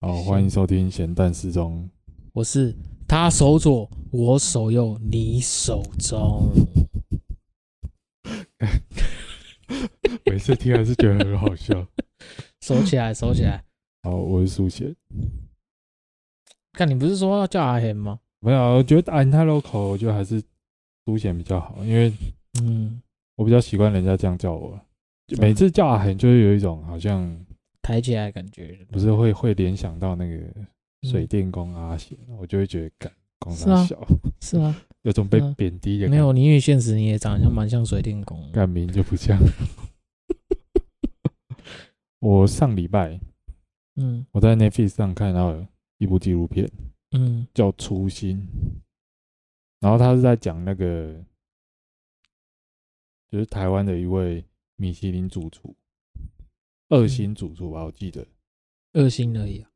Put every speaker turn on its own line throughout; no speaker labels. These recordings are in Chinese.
好，欢迎收听咸蛋时钟。
我是他手左，我手右，你手中。
每次听还是觉得很好笑。
收起来，收起来。
好，我是苏贤。
看你不是说要叫阿贤吗？
没有，我觉得阿贤太 local，我觉得还是苏贤比较好，因为嗯，我比较习惯人家这样叫我。每次叫阿贤，就会有一种好像。
抬起来感觉，
不是会会联想到那个水电工阿贤，嗯、我就会觉得感工三小，
是啊，
有种被贬低的感觉。
没有，你因为现实你也长得像蛮像水电工，
干名就不像。我上礼拜，嗯，我在 Netflix 上看到了一部纪录片，嗯，叫《初心》，然后他是在讲那个，就是台湾的一位米其林主厨。二星主厨吧，我记得
二星而已啊，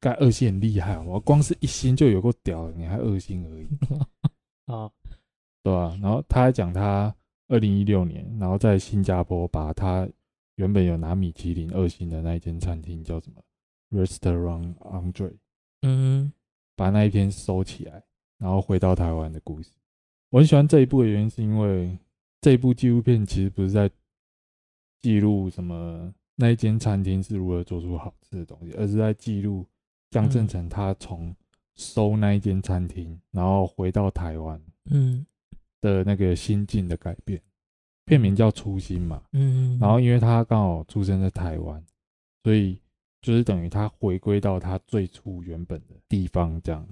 盖二星很厉害，我光是一星就有够屌了，你还二星而已啊，对吧？然后他还讲他二零一六年，然后在新加坡把他原本有拿米其林二星的那一间餐厅叫什么 Restaurant Andre，嗯，把那一篇收起来，然后回到台湾的故事。我很喜欢这一部的原因是因为这一部纪录片其实不是在记录什么。那一间餐厅是如何做出好吃的东西，而是在记录江正成他从收那一间餐厅，然后回到台湾，嗯，的那个心境的改变。片名叫《初心》嘛，嗯，然后因为他刚好出生在台湾，所以就是等于他回归到他最初原本的地方，这样，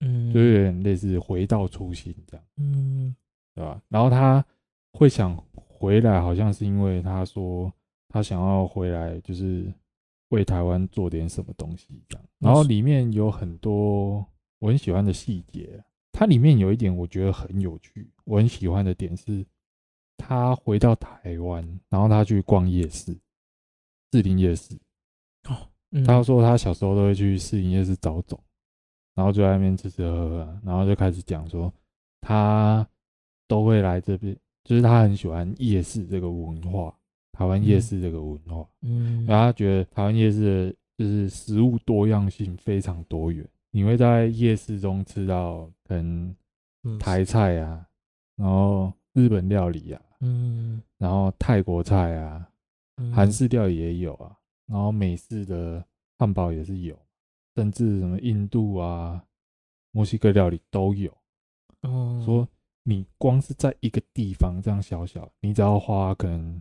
嗯，就有点类似回到初心这样，嗯，对吧？然后他会想回来，好像是因为他说。他想要回来，就是为台湾做点什么东西这样。然后里面有很多我很喜欢的细节。它里面有一点我觉得很有趣，我很喜欢的点是，他回到台湾，然后他去逛夜市，士林夜市。哦，他说他小时候都会去士林夜市找总，然后就在那边吃吃喝喝，然后就开始讲说他都会来这边，就是他很喜欢夜市这个文化。台湾夜市这个文化，嗯，然后他觉得台湾夜市的就是食物多样性非常多元，你会在夜市中吃到可能台菜啊，然后日本料理啊，嗯，然后泰国菜啊，韩式料理也有啊，然后美式的汉堡也是有，甚至什么印度啊、墨西哥料理都有。哦，说你光是在一个地方这样小小，你只要花可能。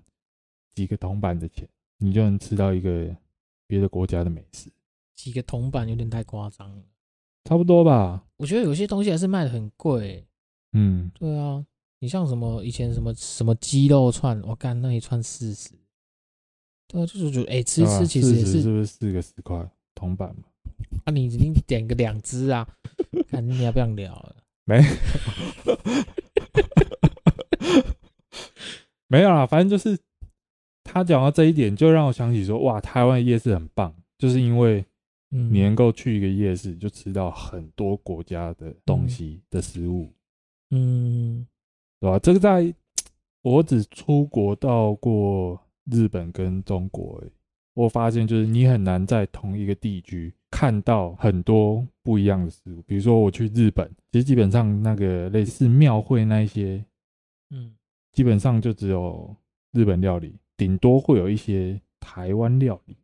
几个铜板的钱，你就能吃到一个别的国家的美食。
几个铜板有点太夸张了，
差不多吧？
我觉得有些东西还是卖的很贵。嗯，对啊，你像什么以前什么什么鸡肉串，我干那一串四十，对啊，就是就哎吃吃其实也是
是不是四个十块铜板嘛？
啊，你你点个两只啊？看你要不要聊了？
没，没有啦，反正就是。他讲到这一点，就让我想起说，哇，台湾夜市很棒，就是因为你能够去一个夜市，就吃到很多国家的东西的食物，嗯，对吧？这个在 我只出国到过日本跟中国，我发现就是你很难在同一个地区看到很多不一样的食物。比如说我去日本，其实基本上那个类似庙会那一些，嗯，基本上就只有日本料理。顶多会有一些台湾料理，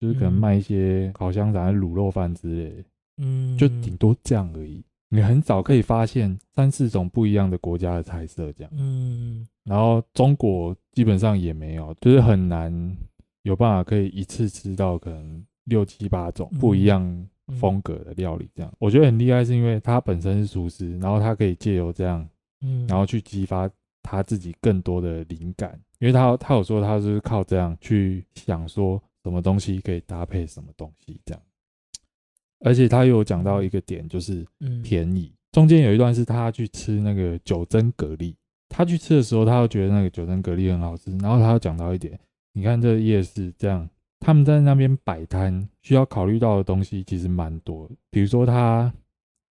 就是可能卖一些烤香肠、卤肉饭之类的，嗯，就顶多这样而已。你很少可以发现三四种不一样的国家的菜色这样，嗯。然后中国基本上也没有，就是很难有办法可以一次吃到可能六七八种不一样风格的料理这样。我觉得很厉害，是因为它本身是厨师，然后它可以借由这样，嗯，然后去激发他自己更多的灵感。因为他他有说他是靠这样去想说什么东西可以搭配什么东西这样，而且他有讲到一个点就是便宜。中间有一段是他去吃那个九珍蛤蜊，他去吃的时候，他又觉得那个九珍蛤蜊很好吃。然后他又讲到一点，你看这夜市这样，他们在那边摆摊需要考虑到的东西其实蛮多。比如说他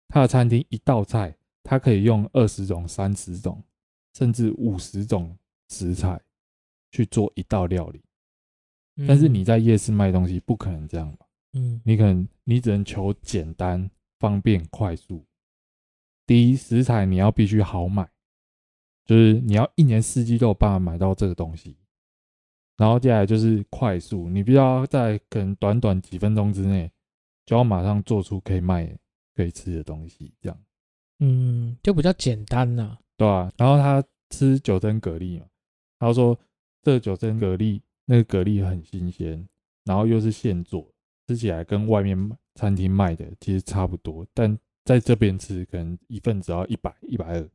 他的餐厅一道菜，他可以用二十种、三十种，甚至五十种食材。去做一道料理，但是你在夜市卖东西不可能这样吧？嗯，你可能你只能求简单、方便、快速。第一，食材你要必须好买，就是你要一年四季都有办法买到这个东西。然后接下来就是快速，你必须要在可能短短几分钟之内，就要马上做出可以卖、可以吃的东西，这样。
嗯，就比较简单呐、啊。
对啊，然后他吃九珍蛤蜊嘛，他说这九珍蛤蜊那个蛤蜊很新鲜，然后又是现做，吃起来跟外面餐厅卖的其实差不多，但在这边吃可能一份只要一百一百二。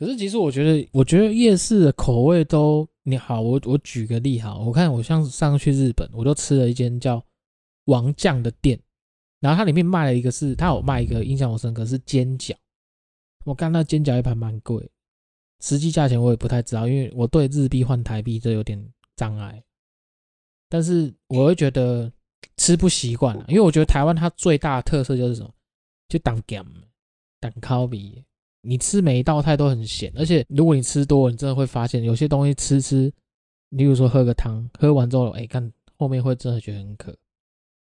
可是其实我觉得，我觉得夜市的口味都你好，我我举个例哈，我看我像上次去日本，我就吃了一间叫王酱的店，然后它里面卖了一个是，它有卖一个印象我深刻是煎饺。我看那煎饺一盘蛮贵，实际价钱我也不太知道，因为我对日币换台币这有点障碍。但是我会觉得吃不习惯，因为我觉得台湾它最大的特色就是什么，就当咸，当烤比。你吃每一道菜都很咸，而且如果你吃多了，你真的会发现有些东西吃吃，例如说喝个汤，喝完之后，哎，看后面会真的觉得很渴，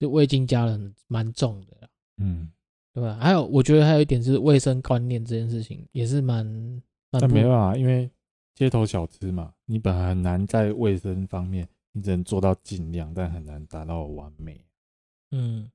就味精加了蛮重的，嗯。对吧？还有，我觉得还有一点是卫生观念这件事情也是蛮……
但没办法，因为街头小吃嘛，你本来很难在卫生方面，你只能做到尽量，但很难达到完美。
嗯，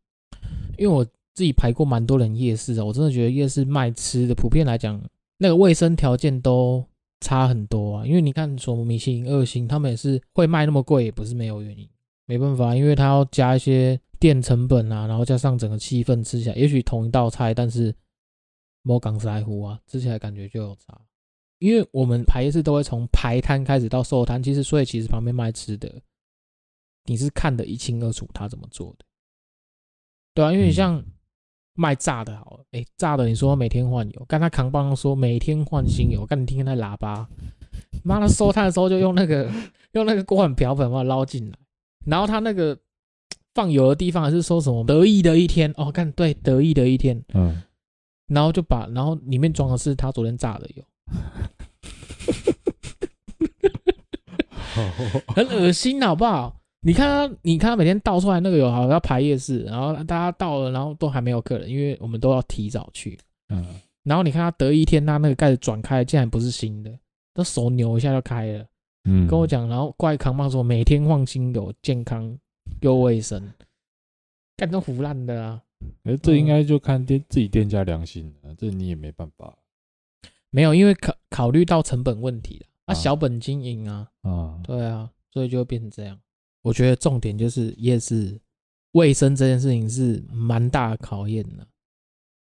因为我自己排过蛮多人夜市的，我真的觉得夜市卖吃的，普遍来讲，那个卫生条件都差很多啊。因为你看，什么米其林二星，他们也是会卖那么贵，也不是没有原因。没办法，因为他要加一些。店成本啊，然后加上整个气氛吃起来，也许同一道菜，但是摸港在乎啊，吃起来感觉就有差。因为我们排夜市都会从排摊开始到收摊，其实所以其实旁边卖吃的，你是看得一清二楚他怎么做的，对啊，因为你像卖炸的，好了，哎，炸的你说每天换油，刚才扛棒说每天换新油，刚你听见那喇叭，妈的收摊的时候就用那个用那个锅碗瓢盆把它捞进来，然后他那个。放油的地方还是说什么得意的一天哦？看对，得意的一天，嗯，然后就把然后里面装的是他昨天炸的油，很恶心好不好？你看他，你看他每天倒出来那个油，好像要排夜市，然后大家到了，然后都还没有客人，因为我们都要提早去，嗯，然后你看他得一天，他那个盖子转开，竟然不是新的，他手扭一下就开了，嗯，跟我讲，然后怪扛棒说每天换新油，健康。又卫生，干都腐烂的啊！
哎，这应该就看店自己店家良心了，这你也没办法。
没有，因为考考虑到成本问题了，啊，小本经营啊，啊，对啊，所以就变成这样。我觉得重点就是夜市卫生这件事情是蛮大的考验的。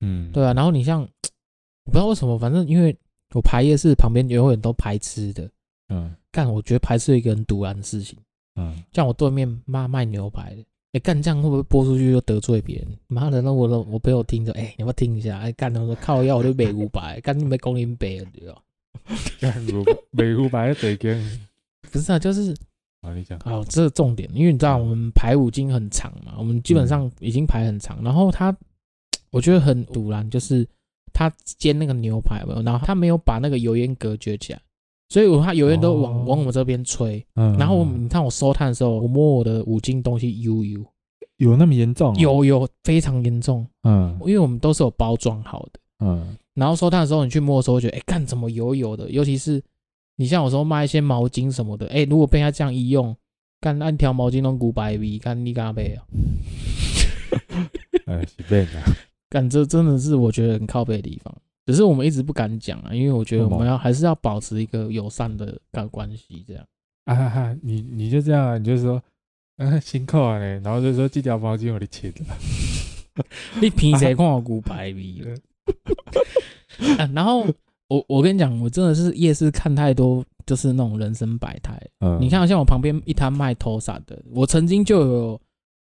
嗯，对啊。然后你像，我不知道为什么，反正因为我排夜市旁边永远都排吃的，嗯，干，我觉得排吃一个很赌烂的事情。嗯，像我对面妈卖牛排的，干这样会不会播出去又得罪别人？妈的，那我都我朋友听着，哎、欸，你要不要听一下？哎，干他说靠腰我就美五百，干你没公斤白了对吧？
干五美五百得惊？
不是啊，就是
啊，你讲
哦，这是重点，因为你知道我们排五金很长嘛，我们基本上已经排很长，然后他我觉得很赌烂，就是他煎那个牛排嘛，然后他没有把那个油烟隔绝起来。所以我怕有人都往、哦、往我们这边吹，嗯，然后你看我收炭的时候，我摸我的五金东西，油油，
有那么严重？
有有非常严重，嗯，因为我们都是有包装好的，嗯，然后收炭的时候你去摸的时候，觉得哎，干怎么油油的？尤其是你像有时候卖一些毛巾什么的，哎，如果被他这样一用，干按条毛巾弄古白味，干你干背啊？
哎，是背啊，
干这真的是我觉得很靠背的地方。只是我们一直不敢讲啊，因为我觉得我们要还是要保持一个友善的关关系，这样。
啊哈哈，你你就这样啊，你就说，嗯，辛苦啊，然后就说这条毛巾我的钱了。
你平时看我古白味了。啊，然后我我跟你讲，我真的是夜市看太多，就是那种人生百态。嗯。你看，像我旁边一摊卖拖沙的，我曾经就有，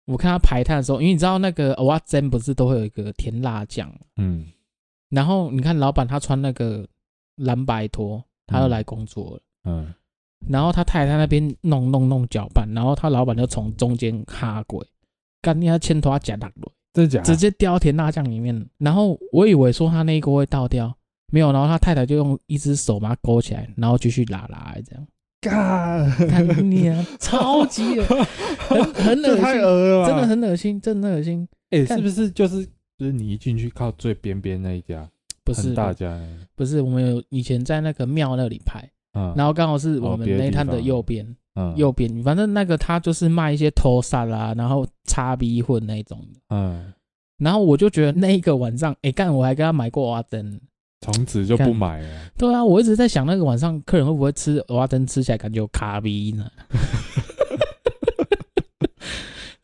我看他排摊的时候，因为你知道那个蚵仔煎不是都会有一个甜辣酱？嗯。然后你看，老板他穿那个蓝白拖，他又来工作了。嗯。嗯，然后他太太那边弄弄弄搅拌，然后他老板就从中间哈鬼，干你要牵拖夹打落，
真假？
直接掉甜辣酱里面。然后我以为说他那一锅会倒掉，没有。然后他太太就用一只手把它勾起来，然后继续拉拉这样。
干
你啊，超级恶，很很恶心，
太恶了，
真的很恶心，真的很恶心。
哎，是不是就是就是你一进去靠最边边那一家？
不是
大家，
不是我们有以前在那个庙那里拍，嗯然后刚好是我们那摊的右边，嗯右边，反正那个他就是卖一些托萨啦，然后叉逼混那种的，嗯，然后我就觉得那一个晚上，哎干，我还跟他买过蚵仔煎，
从此就不买了。
对啊，我一直在想那个晚上客人会不会吃蚵仔煎，吃起来感觉有卡逼呢？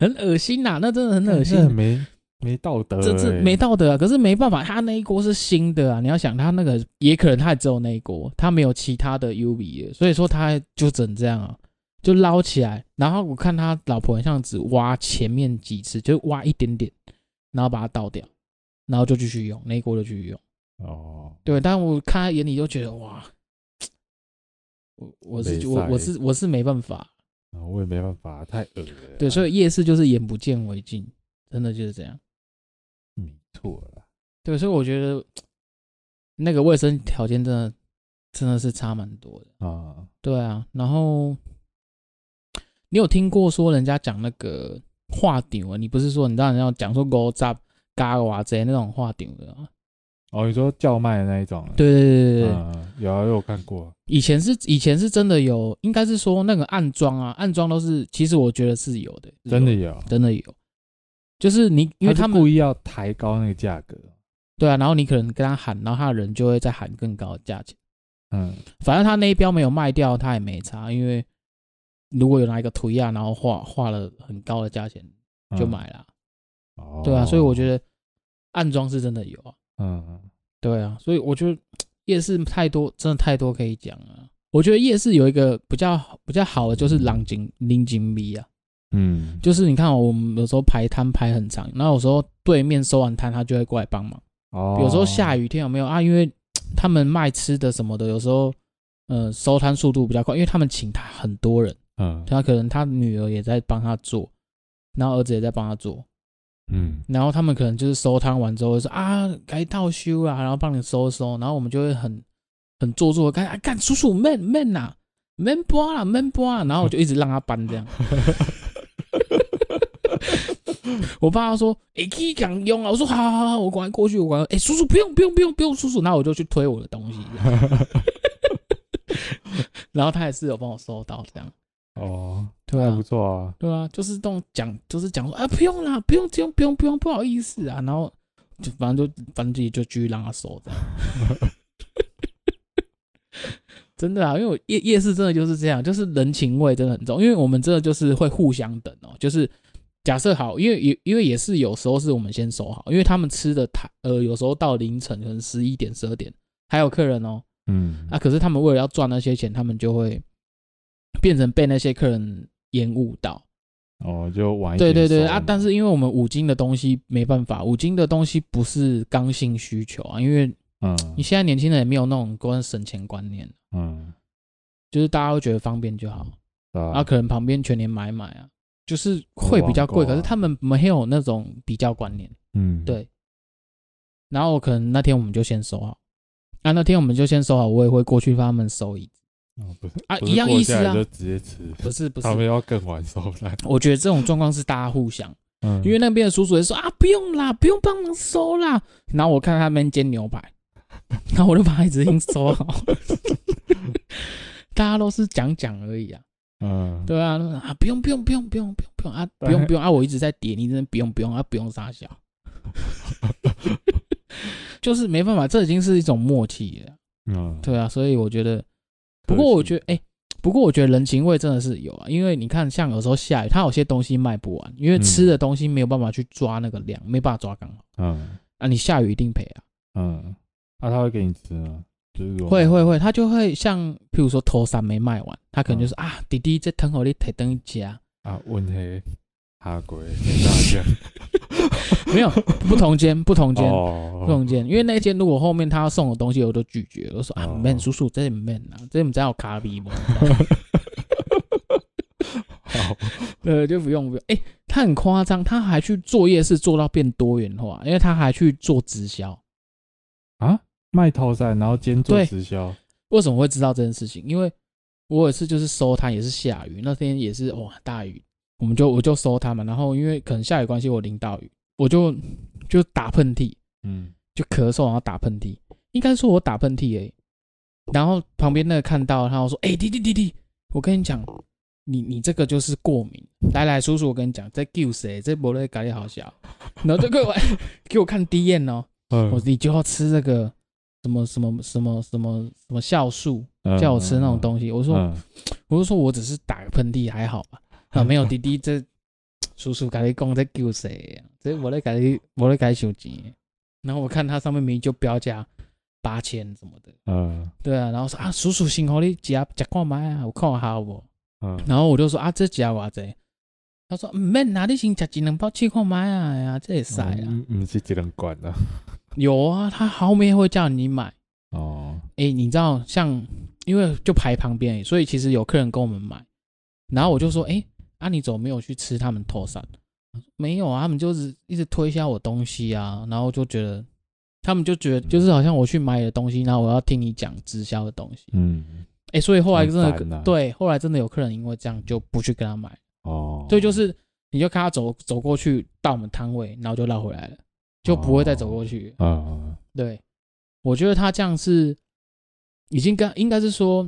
很恶心呐，那真的很恶心，
没。没道德，
这这没道德啊！可是没办法，他那一锅是新的啊！你要想，他那个也可能他也只有那一锅，他没有其他的 U B，所以说他就整这样啊，就捞起来。然后我看他老婆好像只挖前面几次，就挖一点点，然后把它倒掉，然后就继续用那一锅就继续用。哦，对，但我看他眼里就觉得哇，我我是我我是我是没办法
啊，我也没办法，太恶了。
对，所以夜市就是眼不见为净，真的就是这样。
没错了，
对，所以我觉得那个卫生条件真的真的是差蛮多的啊。对啊，然后你有听过说人家讲那个话顶啊？你不是说你当然要讲说狗杂嘎哇这那种话顶的啊？
哦，你说叫卖的那一种？
对对对对
嗯，有啊，有看过。
以前是以前是真的有，应该是说那个暗装啊，暗装都是，其实我觉得是有的，
真的有，
真的有。就是你，因为他们
故意要抬高那个价格，
对啊，然后你可能跟他喊，然后他的人就会再喊更高的价钱，嗯，反正他那一标没有卖掉，他也没差，因为如果有拿一个图样，然后画画了很高的价钱就买了，哦，对啊，所以我觉得暗装是真的有啊，嗯，对啊，所以我觉得夜市太多，真的太多可以讲啊。我觉得夜市有一个比较比较好的就是冷静冷静味啊。嗯，就是你看，我们有时候排摊排很长，然后有时候对面收完摊，他就会过来帮忙。哦，有时候下雨天有没有啊？因为 他们卖吃的什么的，有时候，呃，收摊速度比较快，因为他们请他很多人，嗯，他可能他女儿也在帮他做，然后儿子也在帮他做，嗯，然后他们可能就是收摊完之后说啊，该倒修啊，然后帮你收收，然后我们就会很很做作的干啊干叔叔慢慢呐，慢搬啦慢搬，然后我就一直让他搬这样。我爸他说：“哎、欸，可以讲用啊！”我说：“好好好，我赶快过去，我赶快。哎、欸，叔叔不用不用不用不用，叔叔，那我就去推我的东西。然后他也是有帮我收到这样。哦，
对啊，不错啊。
对啊，就是这种讲，就是讲说啊，不用啦，不用不用不用不用，不好意思啊。然后就反正就反正自己就继续让他收这样。真的啊，因为我夜夜市真的就是这样，就是人情味真的很重。因为我们真的就是会互相等哦，就是。假设好，因为也因为也是有时候是我们先收好，因为他们吃的太呃，有时候到凌晨可能十一点、十二点还有客人哦，嗯，啊，可是他们为了要赚那些钱，他们就会变成被那些客人延误到，
哦，就晚一
点。对对对啊，但是因为我们五金的东西没办法，五金的东西不是刚性需求啊，因为嗯，你现在年轻人也没有那种关省钱观念，嗯，就是大家都觉得方便就好，啊，可能旁边全年买买啊。就是会比较贵，可是他们没有那种比较观念，嗯，对。然后可能那天我们就先收好，啊，那天我们就先收好，我也会过去帮他们收椅子。
哦，不是
啊，一样意思啊，
就直接吃。
不是不是，
他们要更晚收来。
我觉得这种状况是大家互相，嗯，因为那边的叔叔也说啊，不用啦，不用帮忙收啦。然后我看他们煎牛排，然后我就把椅子硬收好。大家都是讲讲而已啊。嗯，对啊，啊，不用不用不用不用不用不用啊，不用不用啊，我一直在点，你真的不用不用啊，不用撒娇，就是没办法，这已经是一种默契了。嗯，对啊，所以我觉得，不过我觉得，哎，不过我觉得人情味真的是有啊，因为你看，像有时候下雨，他有些东西卖不完，因为吃的东西没有办法去抓那个量，没办法抓刚好。嗯，啊，你下雨一定赔啊。嗯，
那他会给你吃吗？
会会会，他就会像，譬如说头三没卖完，他可能就是、嗯、啊，弟弟这疼我你提等一家
啊，问题哈贵，大
家 没有不同间不同间、哦、不同间，因为那间如果后面他要送的东西我都拒绝，我说啊，man、哦、叔叔这里 man 啊，这里只要有咖啡吗？好，呃，就不用不用，哎、欸，他很夸张，他还去做夜市做到变多元化，因为他还去做直销
啊。卖套餐，然后兼做直销。
为什么会知道这件事情？因为我有一次就是收摊，也是下雨，那天也是哇大雨，我们就我就收摊嘛，然后因为可能下雨关系，我淋到雨，我就就打喷嚏，嗯，就咳嗽，然后打喷嚏，应该说我打喷嚏诶，然后旁边那个看到，他说，哎、欸，弟弟弟弟，我跟你讲，你你这个就是过敏，来来叔叔，我跟你讲，这救谁？这不勒咖喱好笑，然后这个 给我看 D N 哦，我说你就要吃这个。什么什么什么什么什么酵素，叫我吃那种东西。我说，我就说我只是打个喷嚏，还好吧。啊，没有滴滴，这叔叔跟你讲在救谁呀？这我在给你，我在给你收钱。然后我看他上面明明就标价八千什么的。嗯，对啊。然后说啊，叔叔辛苦你夹夹看买啊，我看好不？嗯。然后我就说啊，这夹偌济？他说唔免拿你先夹一两包去看买啊呀，这也塞啊。嗯，
唔是一两罐啊。
有啊，他后面会叫你买哦。哎、欸，你知道，像因为就排旁边，所以其实有客人跟我们买，然后我就说，哎、欸，啊，你怎么没有去吃他们托山？没有啊，他们就是一直推销我东西啊，然后就觉得，他们就觉得就是好像我去买的东西，然后我要听你讲直销的东西。嗯，哎、欸，所以后来真的、啊、对，后来真的有客人因为这样就不去跟他买哦。所以就是你就看他走走过去到我们摊位，然后就绕回来了。就不会再走过去。啊、哦，对，我觉得他这样是已经跟应该是说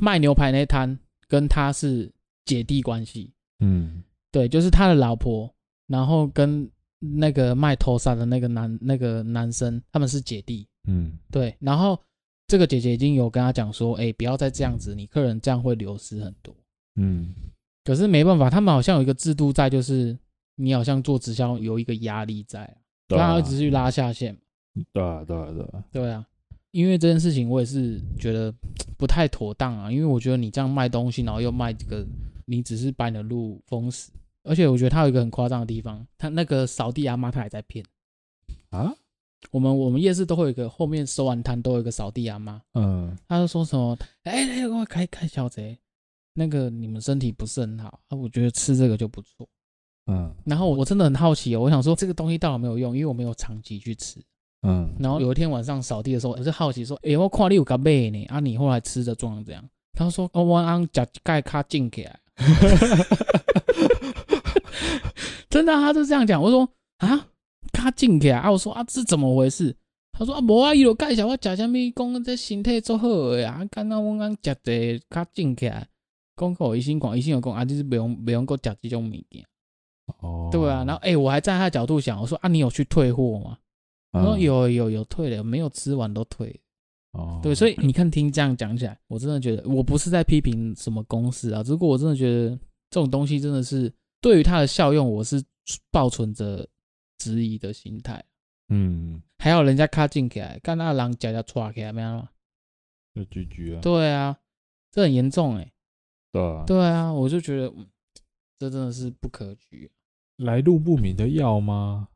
卖牛排那摊跟他是姐弟关系。嗯，对，就是他的老婆，然后跟那个卖头纱的那个男那个男生，他们是姐弟。嗯，对，然后这个姐姐已经有跟他讲说，哎，不要再这样子，你客人这样会流失很多。嗯，可是没办法，他们好像有一个制度在，就是你好像做直销有一个压力在。他儿子去拉下线，
对啊，对啊，对啊，
对啊，因为这件事情我也是觉得 不太妥当啊，因为我觉得你这样卖东西，然后又卖这个，你只是把你的路封死，而且我觉得他有一个很夸张的地方，他那个扫地阿妈他还在骗。啊，我们我们夜市都会有一个后面收完摊都有一个扫地阿妈，嗯，他就说什么，哎、欸，那个开开小贼，那个你们身体不是很好啊，我觉得吃这个就不错。嗯，然后我真的很好奇哦，我想说这个东西到底有没有用，因为我没有长期去吃。嗯，然后有一天晚上扫地的时候，我就好奇说，哎，我看你有个妹呢，啊，你后来吃的状况怎样？他说，哦，我按脚盖卡进起来。真的，他就这样讲。我说啊，卡进起来啊，我说啊，这怎么回事？他说啊，无啊，伊就介绍我食啥物，讲这身体做好的呀，刚刚我刚食的卡进起来，讲给医生看，医生又讲啊，就是不用不用过食这种物件。哦，对啊，然后哎、欸，我还站在他角度想，我说啊，你有去退货吗？他说有有有退了，没有吃完都退。哦，对，所以你看听这样讲起来，我真的觉得我不是在批评什么公司啊，只不过我真的觉得这种东西真的是对于它的效用，我是抱存着质疑的心态。嗯，还有人家卡进起来，看那人脚脚踹起来没有吗？
就 GG 啊。
对啊，这很严重哎、欸。
对啊。
对啊，我就觉得。这真的是不可取，
来路不明的药吗？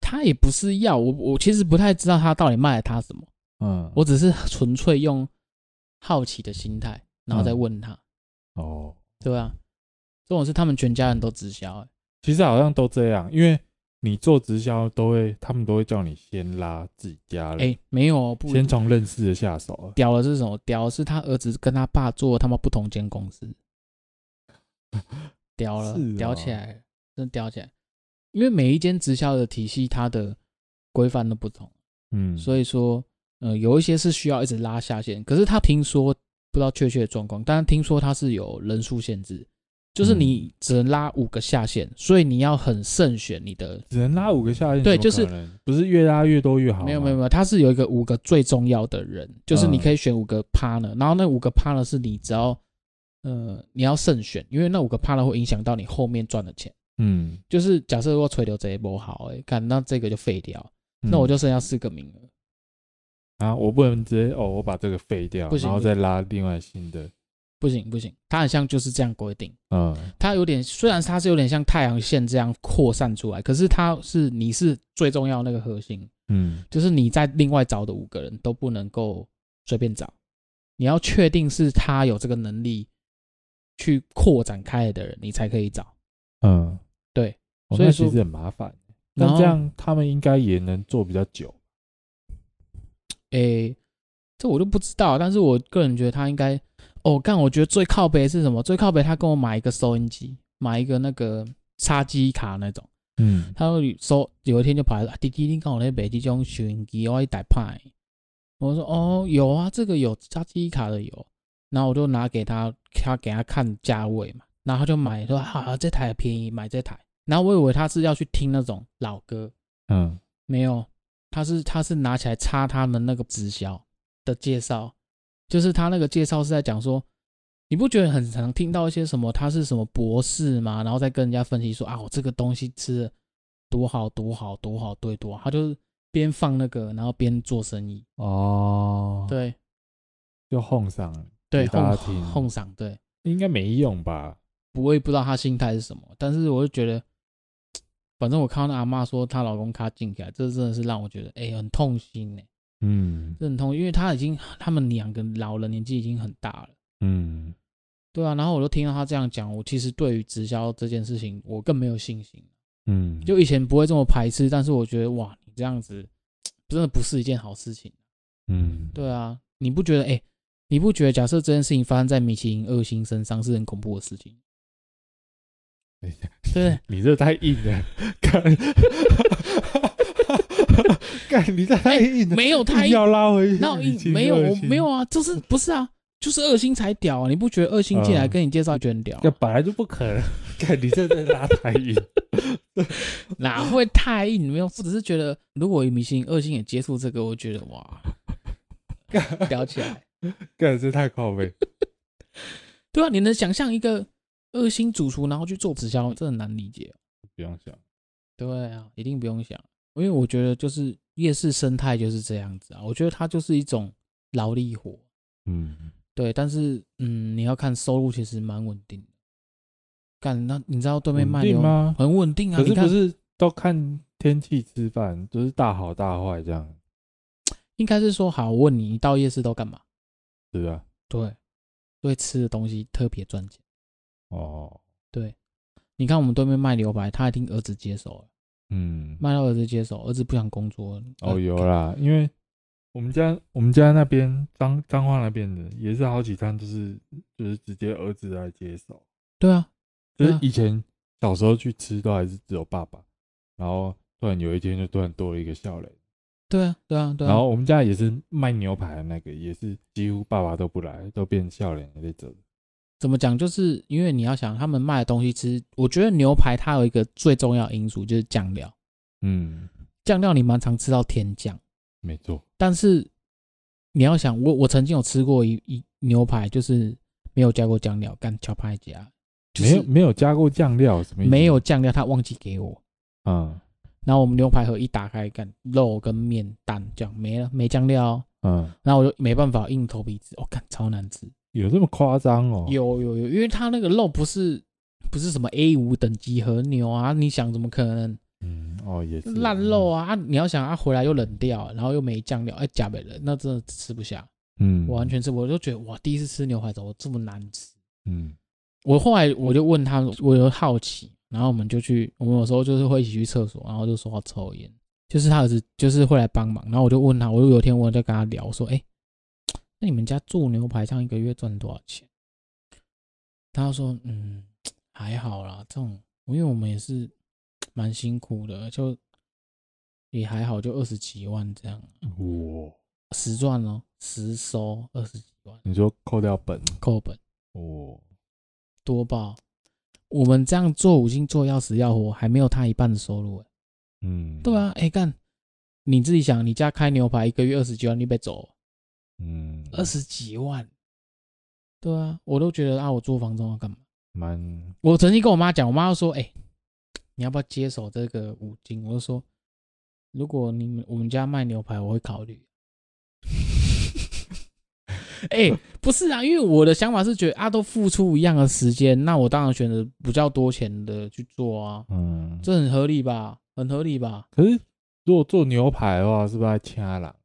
他也不是药，我我其实不太知道他到底卖了他什么。嗯，我只是纯粹用好奇的心态，然后再问他。嗯、哦，对啊，这种是他们全家人都直销、欸，
其实好像都这样，因为你做直销都会，他们都会叫你先拉自己家人。哎，没有，不
先
从认识的下手。
屌的是什么？屌的是他儿子跟他爸做他们不同间公司。屌了，哦、屌起来，真的屌起来！因为每一间直销的体系，它的规范都不同，嗯，所以说，呃，有一些是需要一直拉下线。可是他听说不知道确切的状况，但是听说他是有人数限制，就是你只能拉五个下线，所以你要很慎选你的。
只能拉五个下线？
对，就是
不是越拉越多越好？
没有没有没有，他是有一个五个最重要的人，就是你可以选五个 partner，然后那五个 partner 是你只要。呃，你要慎选，因为那五个 partner 会影响到你后面赚的钱。嗯，就是假设如果吹牛这一波好，哎，看那这个就废掉，嗯、那我就剩下四个名额。
啊，我不能直接哦，我把这个废掉，不行，然后再拉另外新的。
不行不行，它很像就是这样规定。嗯，它有点，虽然它是有点像太阳线这样扩散出来，可是它是你是最重要的那个核心。嗯，就是你在另外找的五个人都不能够随便找，你要确定是他有这个能力。去扩展开来的人，你才可以找。嗯，对，
所以其实很麻烦。那这样他们应该也能做比较久。
诶，这我就不知道，但是我个人觉得他应该哦，干，我觉得最靠北是什么？最靠北，他跟我买一个收音机，买一个那个插机卡那种。嗯，他说收有一天就跑来，弟弟，你看我那北极熊收音机，我一打派。我说哦，有啊，这个有插机卡的有。然后我就拿给他，他给他看价位嘛，然后他就买，说好、啊，这台便宜，买这台。然后我以为他是要去听那种老歌，嗯，没有，他是他是拿起来插他们那个直销的介绍，就是他那个介绍是在讲说，你不觉得很常听到一些什么他是什么博士吗？然后再跟人家分析说啊，我这个东西吃的多好多好多好对多好，他就边放那个，然后边做生意哦，对，
就哄上，
对，哄哄上，对，
应该没用吧？
我也不知道他心态是什么，但是我就觉得。反正我看到那阿妈说她老公卡进来，这真的是让我觉得哎、欸、很痛心呢。嗯，这很痛，因为他已经他们两个老人，年纪已经很大了。嗯，对啊。然后我就听到他这样讲，我其实对于直销这件事情我更没有信心。嗯，就以前不会这么排斥，但是我觉得哇，你这样子真的不是一件好事情。嗯，对啊，你不觉得哎、欸？你不觉得假设这件事情发生在米其林二星身上是很恐怖的事情？对，
你这太硬了，干，干，你这太硬了，
没有太硬，
要拉回去，
那硬没有，我没有啊，就是不是啊，就是二星才屌啊，你不觉得二星进来跟你介绍觉得很屌？
这本来就不可能，干，你这在拉太硬，
哪会太硬？没有，我只是觉得，如果米其林二星也接触这个，我觉得哇，屌起来，
干，这太靠北，
对啊，你能想象一个？二星主厨，然后去做直销，这很难理解。
不用想，
对啊，一定不用想，因为我觉得就是夜市生态就是这样子啊。我觉得它就是一种劳力活，嗯，对。但是，嗯，你要看收入其实蛮稳定的。干，那你知道对面卖牛吗？很稳定啊。
可是不是都看天气吃饭，都、就是大好大坏这样。
应该是说，好，我问你，你到夜市都干嘛？
对啊，
对，对，吃的东西特别赚钱。
哦，
对，你看我们对面卖牛排，他一定儿子接手了，嗯，卖到儿子接手，儿子不想工作。
哦，有啦，因为我们家我们家那边彰彰化那边的也是好几餐都是就是直接儿子来接手。
对啊，
就是以前小时候去吃都还是只有爸爸，然后突然有一天就突然多了一个笑脸。
对啊，对啊，对啊。
然后我们家也是卖牛排的那个，也是几乎爸爸都不来，都变笑脸也得走。
怎么讲？就是因为你要想他们卖的东西，其实我觉得牛排它有一个最重要因素就是酱料。嗯，酱料你蛮常吃到甜酱，
没错。
但是你要想，我我曾经有吃过一一牛排，就是没有加过酱料，干超派加，
没有没有加过酱料，什么意思？
没有酱料，他忘记给我。嗯，然后我们牛排盒一打开，干肉跟面蛋酱没了，没酱料。嗯，然后我就没办法硬头皮吃，我、哦、干超难吃。
有这么夸张哦？
有有有，因为它那个肉不是不是什么 A 五等级和牛啊，你想怎么可能？
嗯，哦也是
烂肉啊！啊你要想它回来又冷掉，然后又没酱料，哎，假美人，那真的吃不下。嗯，我完全吃，我就觉得哇，第一次吃牛排怎么这么难吃？嗯，我后来我就问他，我有好奇，然后我们就去，我们有时候就是会一起去厕所，然后就说要抽烟，就是他儿子就是会来帮忙，然后我就问他，我就有一天我就跟他聊，我说哎。那你们家做牛排这样一个月赚多少钱？他说：“嗯，还好啦，这种因为我们也是 蛮辛苦的，就也还好，就二十几万这样。哇，实赚哦，实收二十几万。
你说扣掉本？
扣本。哦，多吧？我们这样做五星做要死要活，还没有他一半的收入哎。嗯，对啊，哎干，你自己想，你家开牛排一个月二十几万，你别走。”嗯，二十几万，对啊，我都觉得啊，我租房东要干嘛？蛮，我曾经跟我妈讲，我妈说，哎、欸，你要不要接手这个五金？我就说，如果你们我们家卖牛排，我会考虑。哎、欸，不是啊，因为我的想法是觉得啊，都付出一样的时间，那我当然选择比较多钱的去做啊。嗯，这很合理吧？很合理吧？
可是如果做牛排的话，是不是还掐了？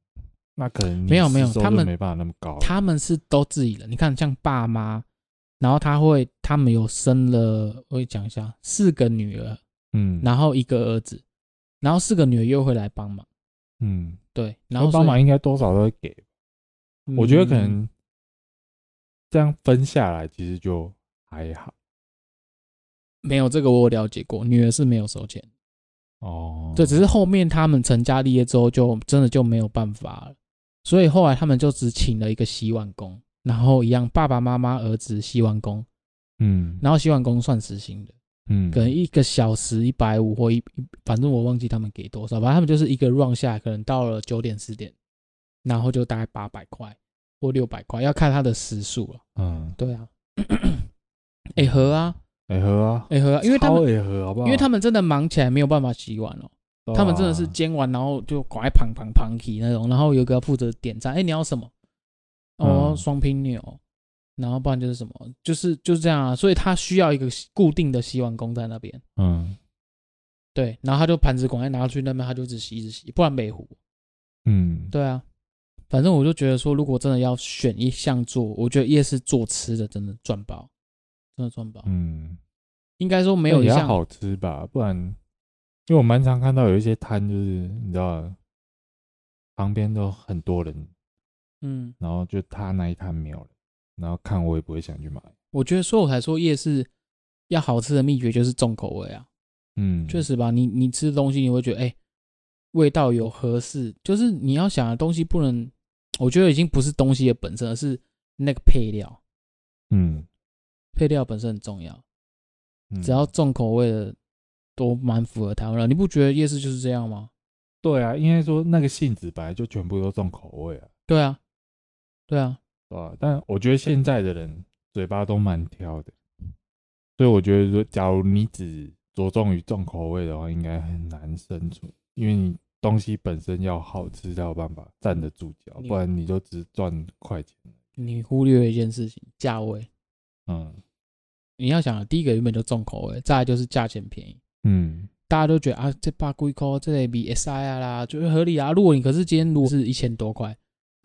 那可能
没有没有，他们
没办法那么高。
他们是都自己人，你看像爸妈，然后他会，他们有生了，我会讲一下，四个女儿，嗯，然后一个儿子，然后四个女儿又会来帮忙，嗯，对，然后
帮忙应该多少都会给。我觉得可能这样分下来其实就还好。
没有这个我有了解过，女儿是没有收钱。
哦，
对，只是后面他们成家立业之后，就真的就没有办法了，所以后来他们就只请了一个洗碗工，然后一样爸爸妈妈儿子洗碗工，
嗯，
然后洗碗工算时薪的，
嗯，
可能一个小时一百五或一，反正我忘记他们给多少，反正他们就是一个 run 下来，可能到了九点十点，然后就大概八百块或六百块，要看他的时数了。
嗯，
对啊，哎合啊。
哎喝啊，
哎喝啊，因为他们
也喝好不好？
因为他们真的忙起来没有办法洗碗哦。啊、他们真的是煎完然后就赶快砰砰砰起那种，然后有个负责点赞，哎、欸、你要什么？哦双拼牛，然后不然就是什么，就是就是这样啊。所以他需要一个固定的洗碗工在那边。
嗯，
对，然后他就盘子赶快拿去那边，他就只洗一直洗，不然没糊。
嗯，
对啊，反正我就觉得说，如果真的要选一项做，我觉得夜市做吃的真的赚爆。真的赚爆，
嗯，
应该说没有一项
好吃吧，不然，因为我蛮常看到有一些摊，就是你知道，旁边都很多人，
嗯，
然后就他那一摊没有了，然后看我也不会想去买。
我觉得，所以我才说夜市要好吃的秘诀就是重口味啊，
嗯，
确实吧，你你吃的东西你会觉得，哎、欸，味道有合适，就是你要想的东西不能，我觉得已经不是东西的本身，而是那个配料，
嗯。
配料本身很重要，
嗯、
只要重口味的都蛮符合台湾人。你不觉得夜市就是这样吗？
对啊，应该说那个性质本来就全部都重口味啊。
对啊，对啊，
对啊。但我觉得现在的人嘴巴都蛮挑的，所以我觉得说，假如你只着重于重口味的话，应该很难生存，因为你东西本身要好吃才有办法站得住脚，不然你就只赚快钱。
你忽略一件事情，价位。
嗯，
你要想，第一个原本就重口味，再来就是价钱便宜。
嗯，
大家都觉得啊，这百几块，这里比 S I 啊啦，就合理啊。如果你可是今天如果是一千多块，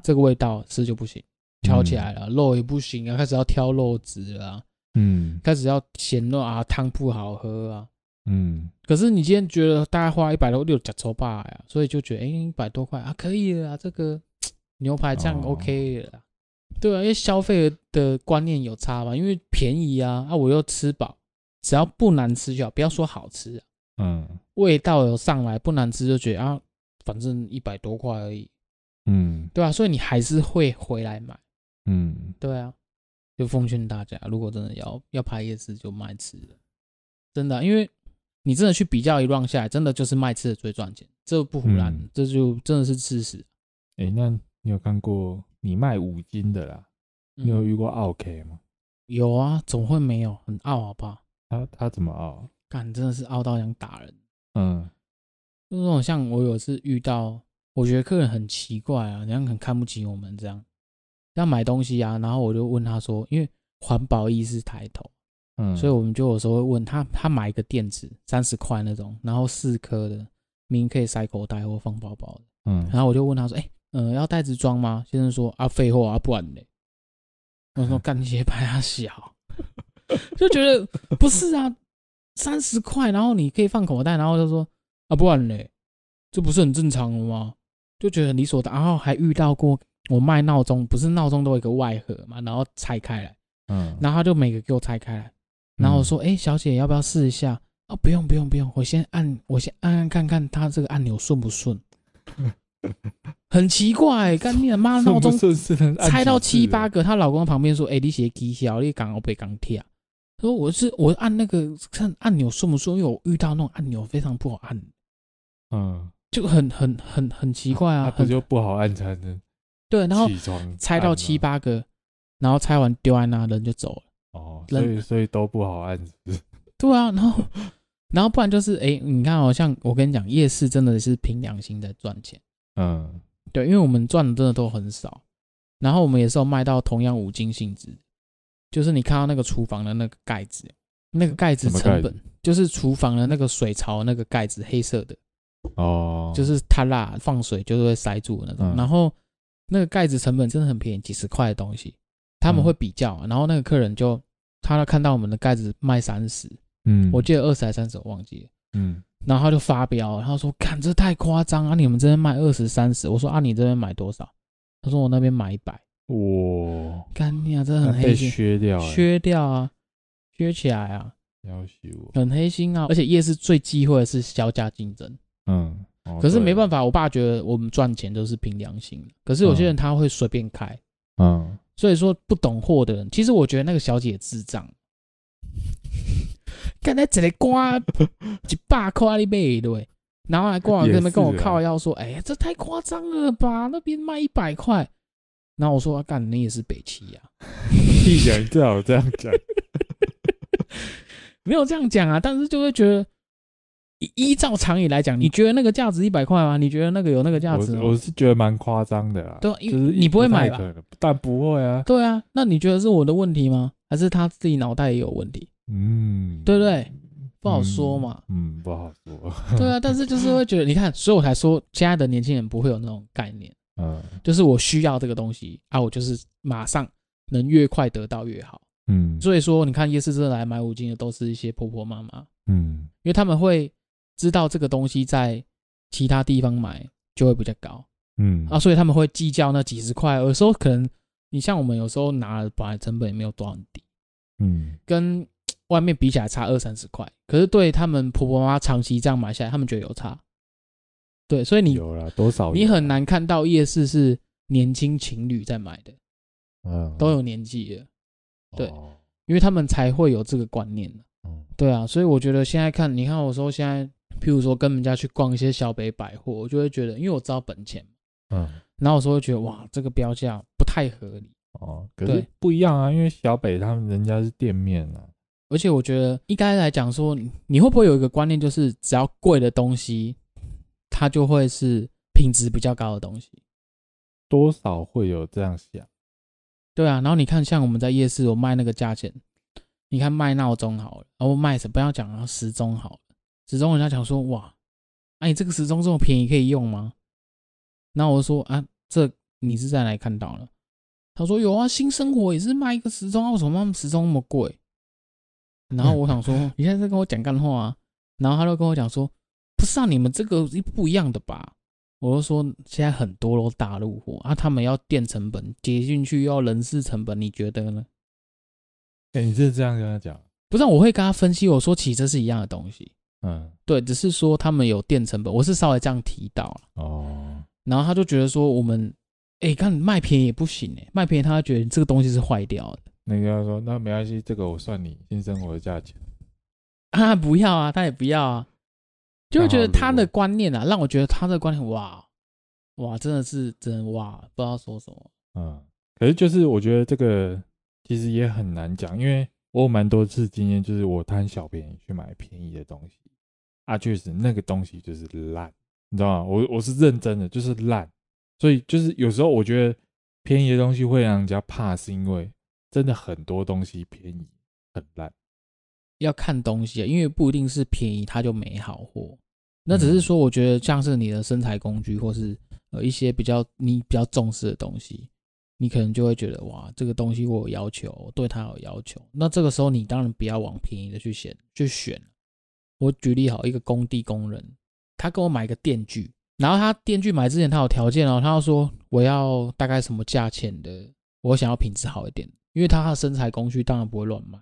这个味道吃就不行，挑起来了，嗯、肉也不行啊，开始要挑肉质了，
嗯，
开始要咸肉啊，汤不好喝啊，
嗯。
可是你今天觉得大概花一百多六吃粗饱呀，所以就觉得哎，一百多块啊，可以了啊，这个牛排这样 OK 了。哦对啊，因为消费的观念有差嘛，因为便宜啊，啊，我又吃饱，只要不难吃就好，不要说好吃啊，
嗯，
味道有上来，不难吃就觉得啊，反正一百多块而已，
嗯，
对啊，所以你还是会回来买，
嗯，
对啊，就奉劝大家，如果真的要要拍夜市，就卖吃的，真的啊，因为你真的去比较一 round 下来，真的就是卖吃的最赚钱，这不胡乱，嗯，这就真的是事实。
哎，那你有看过？你卖五金的啦，你有遇过奥 K 吗？嗯？
有啊，总会没有，很傲好不好？
他他怎么傲？
干，真的是傲到想打人。
嗯，
就那种像我有次遇到，我觉得客人很奇怪啊，好像很看不起我们这样。要买东西啊，然后我就问他说，因为环保意识抬头，嗯，所以我们就有时候会问他，他买一个电池三十块那种，然后四颗的，明明可以塞口袋或放包包的，嗯，然后我就问他说，哎、欸。嗯，要袋子装吗？先生说啊，废话啊，不然嘞。我说干鞋牌啊小，就觉得不是啊，三十块，然后你可以放口袋，然后就说啊，不然嘞，这不是很正常的吗？就觉得很理所当然，然后还遇到过我卖闹钟，不是闹钟都有一个外盒嘛，然后拆开来，嗯，然后他就每个给我拆开来，然后我说，哎、欸，小姐要不要试一下？啊，不用不用不用，我先按，我先按按看看它这个按钮顺不顺。很奇怪，干你妈闹钟拆到七八个，她老公旁边说：“哎、欸，你写技巧，你刚我被刚贴。”说：“我是我按那个看按钮顺不顺？因为我遇到那种按钮非常不好按，
嗯，
就很很很很奇怪啊，
不就不好按才能
对，然后拆到七八个，然后拆完丢在那，人就走了。
哦，所以所以都不好按，
对啊，然后然后不然就是哎、欸，你看好、喔、像我跟你讲，夜市真的是凭良心在赚钱。”
嗯，
对，因为我们赚的真的都很少，然后我们也是有卖到同样五金性质，就是你看到那个厨房的那个盖子，那个盖子成本就是厨房的那个水槽那个盖子，黑色的，
哦，
就是它啦放水就是会塞住那种，嗯、然后那个盖子成本真的很便宜，几十块的东西，他们会比较，然后那个客人就他看到我们的盖子卖三十，嗯，我记得二十还三十，我忘记了，嗯。然后他就发飙，他说：“看这太夸张啊！你们这边卖二十三十，我说啊，你这边买多少？他说我那边买一百，
哇，
干你啊，真的很黑心，
削掉，
削掉啊，削起来啊，
要修，
很黑心啊。而且夜市最忌讳的是削价竞争，
嗯，
可是没办法，我爸觉得我们赚钱都是凭良心，可是有些人他会随便开，
嗯，
所以说不懂货的人，其实我觉得那个小姐智障。刚才一个瓜一百块你买对，然后还过来跟他们跟我靠腰说：“哎呀，这太夸张了吧？那边卖一百块。”然后我说：“干，你也是北七呀？”
你讲最好这样讲，
没有这样讲啊。但是就会觉得，依依照常理来讲，你觉得那个价值一百块吗？你觉得那个有那个价值？
我是觉得蛮夸张的啊。
对，就是你不会买吧？
但不会啊。
对啊，那你觉得是我的问题吗？还是他自己脑袋也有问题？
嗯，
对不对？不好说嘛。
嗯，嗯，不好说。
对啊，但是就是会觉得，你看，所以我才说，现在的年轻人不会有那种概念。
嗯，
就是我需要这个东西啊，我就是马上能越快得到越好。
嗯，
所以说，你看夜市这来买五金的都是一些婆婆妈妈。
嗯，
因为他们会知道这个东西在其他地方买就会比较高。
嗯
啊，所以他们会计较那几十块，有时候可能你像我们有时候拿的本来成本也没有多少低。
嗯，
跟 外面比起来差二三十块，可是对他们婆婆妈妈长期这样买下来，他们觉得有差。对，所以你
有了多少？
你很难看到夜市是年轻情侣在买的，
嗯，
都有年纪了，对，
哦、
因为他们才会有这个观念。
嗯，
对啊，所以我觉得现在看，你看我说现在，譬如说跟人家去逛一些小北百货，我就会觉得，因为我知道本钱，
嗯，
然后我说会觉得哇，这个标价不太合理。
哦，可是不一样啊，因为小北他们人家是店面啊，
而且我觉得应该来讲说，你会不会有一个观念，就是只要贵的东西，它就会是品质比较高的东西？
多少会有这样想。
对啊，然后你看，像我们在夜市，我卖那个价钱，你看卖闹钟好了，然后卖什么？不要讲啊，时钟好了，时钟人家讲说，哇，哎，你这个时钟这么便宜，可以用吗？然后我说啊，这你是在哪里看到了？他说有啊，新生活也是卖一个时钟啊，为什么卖时钟那么贵？然后我想说，你现在在跟我讲干话啊？然后他就跟我讲说，不是啊，你们这个是不一样的吧？我就说现在很多都大陆货啊，他们要垫成本，接进去要人事成本，你觉得呢？
哎、欸，你是这样跟他讲？
不是，我会跟他分析，我说其实是一样的东西，
嗯，
对，只是说他们有垫成本，我是稍微这样提到了
哦，
然后他就觉得说我们。哎、欸，看卖便宜也不行哎，卖便宜他觉得这个东西是坏掉的。
那个他说那没关系，这个我算你新生活的价钱。
啊，不要啊，他也不要啊，就会觉得他的观念啊，让我觉得他的观念哇哇真的是真的哇，不知道说什么。
嗯，可是就是我觉得这个其实也很难讲，因为我有蛮多次经验，就是我贪小便宜去买便宜的东西啊，确实那个东西就是烂，你知道吗？我我是认真的，就是烂。所以就是有时候我觉得便宜的东西会让人家怕，是因为真的很多东西便宜很烂。
要看东西啊，因为不一定是便宜它就没好货。那只是说，我觉得像是你的身材工具，或是呃一些比较你比较重视的东西，你可能就会觉得哇，这个东西我有要求，我对它有要求。那这个时候你当然不要往便宜的去选去选。我举例好，一个工地工人，他给我买个电锯。然后他电锯买之前，他有条件哦，他要说我要大概什么价钱的，我想要品质好一点，因为他的身材工具当然不会乱买，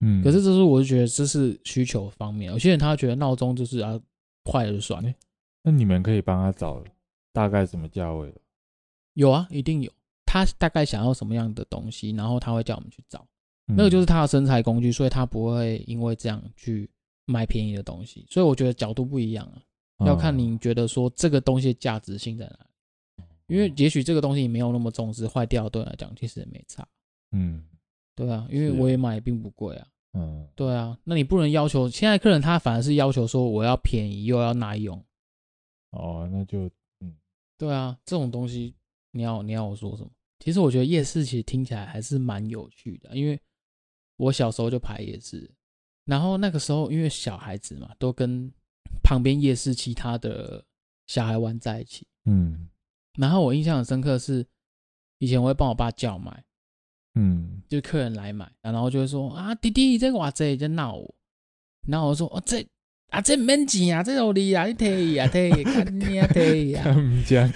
嗯。可
是这是我就觉得这是需求方面，有些人他觉得闹钟就是啊坏了就算了。
那你们可以帮他找大概什么价位的？
有啊，一定有。他大概想要什么样的东西，然后他会叫我们去找，那个就是他的身材工具，所以他不会因为这样去卖便宜的东西。所以我觉得角度不一样啊。要看你觉得说这个东西的价值性在哪里，因为也许这个东西你没有那么重视，坏掉对你来讲其实也没差。
嗯，
对啊，因为我也买并不贵啊。
嗯，
对啊，那你不能要求现在客人他反而是要求说我要便宜又要耐用。
哦，那就嗯，
对啊，这种东西你要你要我说什么？其实我觉得夜市其实听起来还是蛮有趣的，因为我小时候就排夜市，然后那个时候因为小孩子嘛都跟。旁边夜市其他的小孩玩在一起，
嗯，
然后我印象很深刻是，以前我会帮我爸叫买，
嗯，
就客人来买，然后就会说啊，弟弟这个哇这在闹我，然后我说哦这啊这免钱啊，这有你啊，你退啊 退，看你啊退啊，
他们家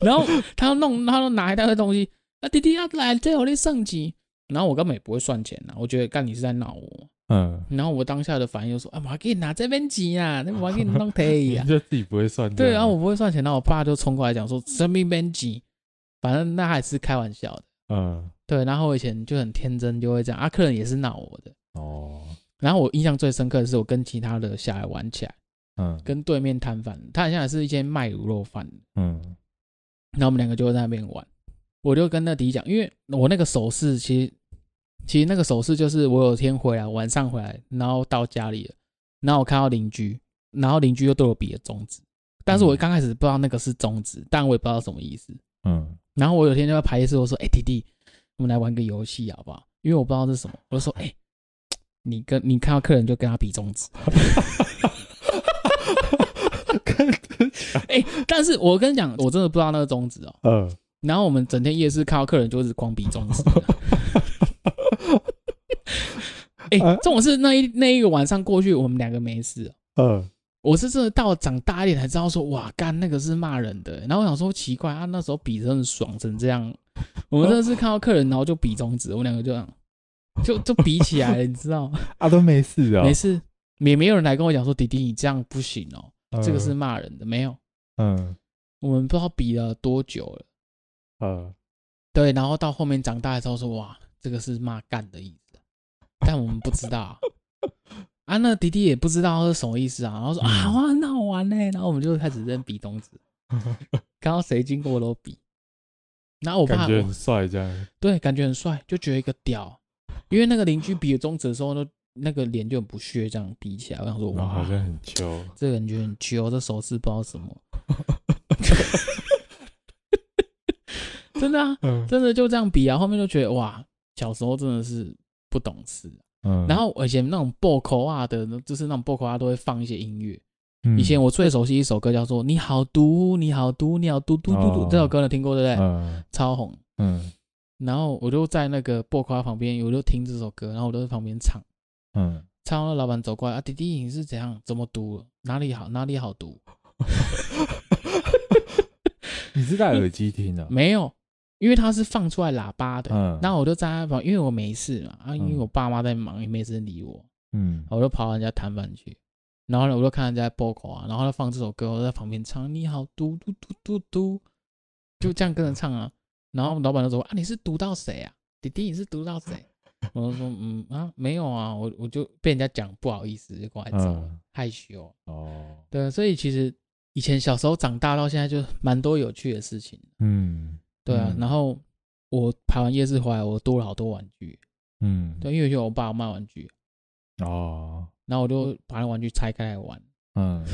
然后他要弄，他要拿一大堆东西，啊弟弟要来这我得算钱，然后我根本也不会算钱呐，我觉得干你是在闹我，嗯，然后我当下的反应就说啊，我给你拿这边钱啊，那我给 你弄退啊，
就自己不会算，
对，然后我不会算钱，然后我爸就冲过来讲说这边钱，反正那还是开玩笑的，嗯，对，然后我以前就很天真，就会这样，啊，客人也是闹我的，哦，然后我印象最深刻的是我跟其他的小孩玩起来。嗯，跟对面摊贩，他好像也是一间卖卤肉饭的。嗯，然后我们两个就在那边玩，我就跟那弟讲，因为我那个手势，其实其实那个手势就是我有天回来，晚上回来，然后到家里了，然后我看到邻居，然后邻居又对我比了中指，但是我刚开始不知道那个是中指，但我也不知道什么意思。嗯，然后我有天就在排夜市，我说，哎、欸，弟弟，我们来玩个游戏好不好？因为我不知道这是什么，我就说，哎、欸，你跟你看到客人就跟他比中指。哎、欸，但是我跟你讲，我真的不知道那个中指哦。嗯。然后我们整天夜市看到客人就是光比中指。哎、欸，这种是那一那一个晚上过去，我们两个没事。嗯。我是真的到长大一点才知道说，哇，干那个是骂人的。然后我想说奇怪，他、啊、那时候比真的爽成这样。我们真的是看到客人，然后就比中指，我们两个就这样就就比起来了，你知道吗？
啊，都没事啊，
没事。也没有人来跟我讲说，弟弟你这样不行哦，嗯、这个是骂人的，没有。嗯，我们不知道比了多久了。嗯，对，然后到后面长大之后说，哇，这个是骂干的意思，但我们不知道。啊，那弟弟也不知道是什么意思啊，然后说、嗯、啊，哇，很好玩呢，然后我们就开始扔比中指，看到谁经过都比。然后我爸
感觉很帅，这样
对，感觉很帅，就觉得一个屌，因为那个邻居比了中指的时候呢。那个脸就很不屑，这样比起来，我想说，哇，
好像很秋，
这个感觉很秋，这手势不知道什么 真的啊，真的就这样比啊，后面就觉得哇，小时候真的是不懂事，嗯，然后以前那种爆口啊的，就是那种爆口啊都会放一些音乐，以前我最熟悉一首歌叫做《你好毒，你好毒，你好毒毒毒毒》，这首歌你听过对不对？嗯，超红，嗯，然后我就在那个爆口啊旁边，我就听这首歌，然后我就在旁边唱。嗯，唱完老板走过来啊，弟弟你是怎样？怎么读？哪里好？哪里好读？
你是戴耳机听的？
没有，因为他是放出来喇叭的。嗯，然后我就在那旁，因为我没事嘛啊，因为我爸妈在忙，也没人理我。嗯，我就跑到人家摊贩去，然后呢，我就看人家播口啊，然后他放这首歌，我在旁边唱，你好嘟嘟嘟嘟嘟，就这样跟着唱啊。然后老板就说啊，你是读到谁啊？弟弟你是读到谁？我就说嗯啊没有啊，我我就被人家讲不好意思就过来走，嗯、害羞哦。对，所以其实以前小时候长大到现在就蛮多有趣的事情。嗯，对啊。嗯、然后我排完夜市回来，我多了好多玩具。嗯，对，因为有我爸卖玩具。哦。然后我就把那玩具拆开来玩。嗯。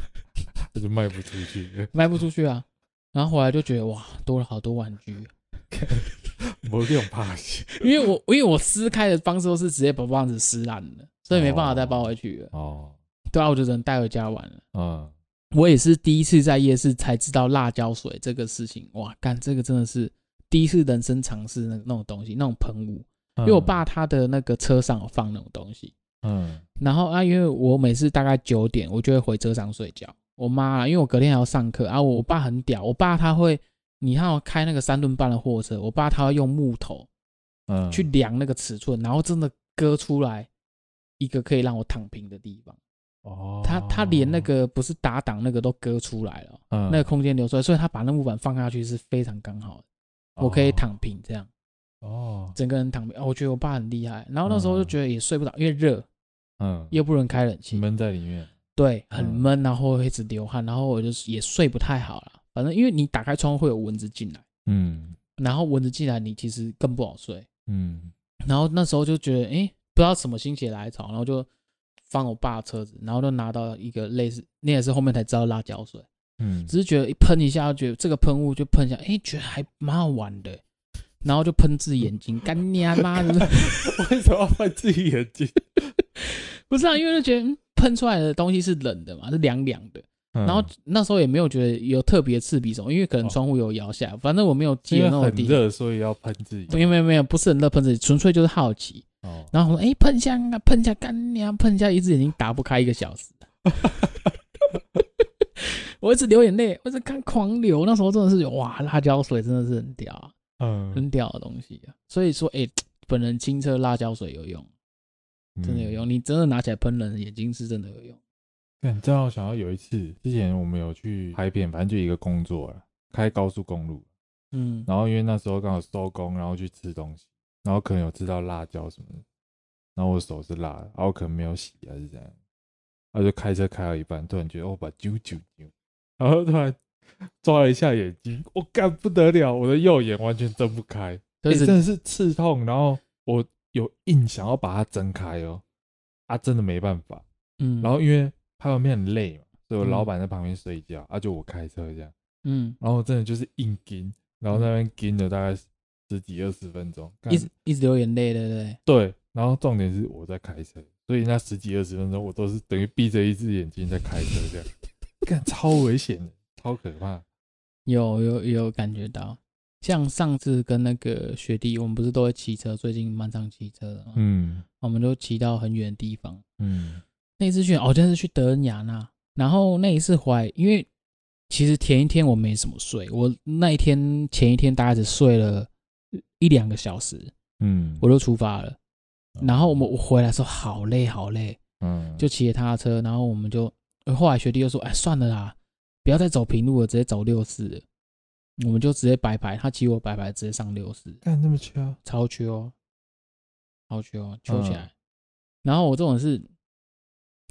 这就卖不出去。
卖不出去啊。然后回来就觉得哇，多了好多玩具。
没用怕死，
因为我因为我撕开的方式都是直接把棒子撕烂了，所以没办法再包回去了。哦，对啊，我就只能带回家玩了。嗯，我也是第一次在夜市才知道辣椒水这个事情。哇，干这个真的是第一次人生尝试那那种东西，那种喷雾。因为我爸他的那个车上有放那种东西。嗯，然后啊，因为我每次大概九点，我就会回车上睡觉。我妈，因为我隔天还要上课啊，我爸很屌，我爸他会。你看我开那个三吨半的货车，我爸他会用木头，嗯，去量那个尺寸，然后真的割出来一个可以让我躺平的地方。哦，他他连那个不是打挡那个都割出来了，嗯，那个空间留出来，所以他把那木板放下去是非常刚好的，我可以躺平这样。哦，整个人躺平，我觉得我爸很厉害。然后那时候就觉得也睡不着，因为热，嗯，又不能开冷气，
闷在里面，
对，很闷，然后会一直流汗，然后我就也睡不太好了。反正因为你打开窗户会有蚊子进来，嗯，然后蚊子进来你其实更不好睡，嗯，然后那时候就觉得，哎，不知道什么心血来潮，然后就放我爸的车子，然后就拿到一个类似，那也是后面才知道辣椒水，嗯，只是觉得一喷一下，觉得这个喷雾就喷一下，哎，觉得还蛮好玩的，然后就喷自己眼睛，干你妈的，
为什么要喷自己眼睛？
不是啊，因为就觉得喷出来的东西是冷的嘛，是凉凉的。然后那时候也没有觉得有特别刺鼻什么，因为可能窗户有摇下来，反正我没有记得那么低。
热，所以要喷自己。
没有没有没有，不是很热喷自己，纯粹就是好奇。哦。然后我说：“哎，喷一下啊，喷一下，干你啊，喷一下，一只眼睛打不开一个小时。”我我一直流眼泪，我一直看狂流。那时候真的是哇，辣椒水真的是很屌啊，嗯，很屌的东西啊。所以说，哎、欸，本人清澈辣椒水有用，真的有用。嗯、你真的拿起来喷人，眼睛是真的有用。
嗯，正好想要有一次，之前我们有去拍片，反正就一个工作了，开高速公路，嗯，然后因为那时候刚好收工，然后去吃东西，然后可能有吃到辣椒什么的，然后我手是辣的，然后我可能没有洗还是怎样，然后就开车开到一半，突然觉得我，把揪揪揪，然后突然抓了一下眼睛，我、哦、干不得了，我的右眼完全睁不开，对、欸，真的是刺痛，然后我有硬想要把它睁开哦，啊，真的没办法，嗯，然后因为。拍完片很累嘛，所以我老板在旁边睡觉，嗯、啊，就我开车这样，嗯，然后真的就是硬盯，然后那边盯了大概十几二十分钟，
一直一直流眼泪，对不对？
对，然后重点是我在开车，所以那十几二十分钟我都是等于闭着一只眼睛在开车这样，干超危险的，超可怕。
有有有感觉到，像上次跟那个学弟，我们不是都会骑车，最近蛮常骑车的嘛，嗯，我们都骑到很远的地方，嗯。那一次去哦，真是去德恩雅那。然后那一次回来，因为其实前一天我没什么睡，我那一天前一天大概只睡了一两个小时，嗯，我就出发了。然后我们我回来的时候好累好累，嗯，就骑着他的车，然后我们就后来学弟就说，哎，算了啦，不要再走平路了，直接走六四。我们就直接白牌，他骑我白牌，直接上六四。
干这么秋，
超秋，超秋，秋起来。然后我这种是。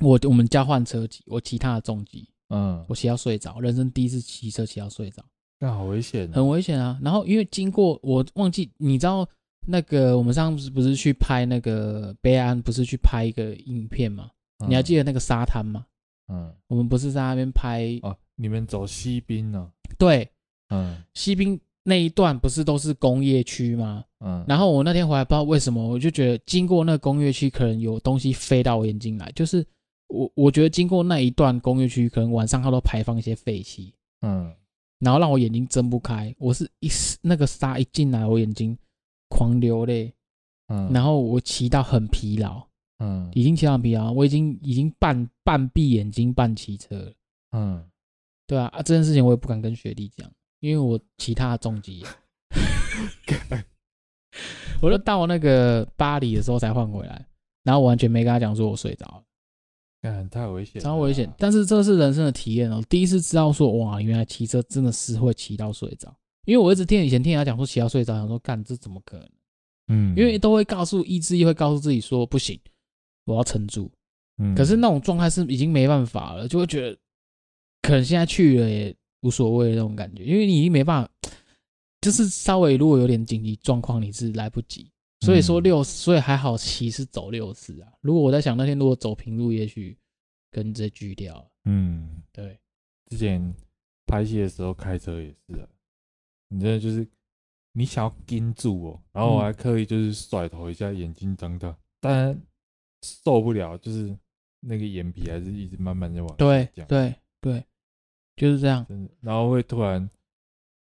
我我们交换车骑，我骑他的重机，嗯，我骑到睡着，人生第一次骑车骑到睡着，
那好危险，
很危险啊。然后因为经过，我忘记，你知道那个我们上次不是去拍那个北安，不是去拍一个影片吗？你还记得那个沙滩吗？嗯，我们不是在那边拍
哦，你们走西滨呢？
对，嗯，西滨那一段不是都是工业区吗？嗯，然后我那天回来不知道为什么，我就觉得经过那个工业区，可能有东西飞到我眼睛来，就是。我我觉得经过那一段工业区，可能晚上它都排放一些废气，嗯，然后让我眼睛睁不开。我是一那个沙一进来，我眼睛狂流泪，嗯，然后我骑到很疲劳，嗯，已经骑到很疲劳，我已经已经半半闭眼睛半骑车了，嗯，对啊，啊这件事情我也不敢跟学弟讲，因为我其他的重疾，我就到那个巴黎的时候才换回来，然后我完全没跟他讲说我睡着了。
太危险，
超危险！但是这是人生的体验哦，第一次知道说哇，原来骑车真的是会骑到睡着。因为我一直听以前听人家讲说骑到睡着，想说干这怎么可能？嗯，因为都会告诉意志力会告诉自己说不行，我要撑住。嗯，可是那种状态是已经没办法了，就会觉得可能现在去了也无所谓那种感觉，因为你已经没办法，就是稍微如果有点紧急状况，你是来不及。所以说六，所以还好骑是走六四啊。如果我在想那天如果走平路，也许跟着锯掉。嗯，对。
之前拍戏的时候开车也是啊，你真的就是你想要盯住我，然后我还刻意就是甩头一下，眼睛睁大，但受不了，就是那个眼皮还是一直慢慢在往下
对对对，就是这样。
真的，然后会突然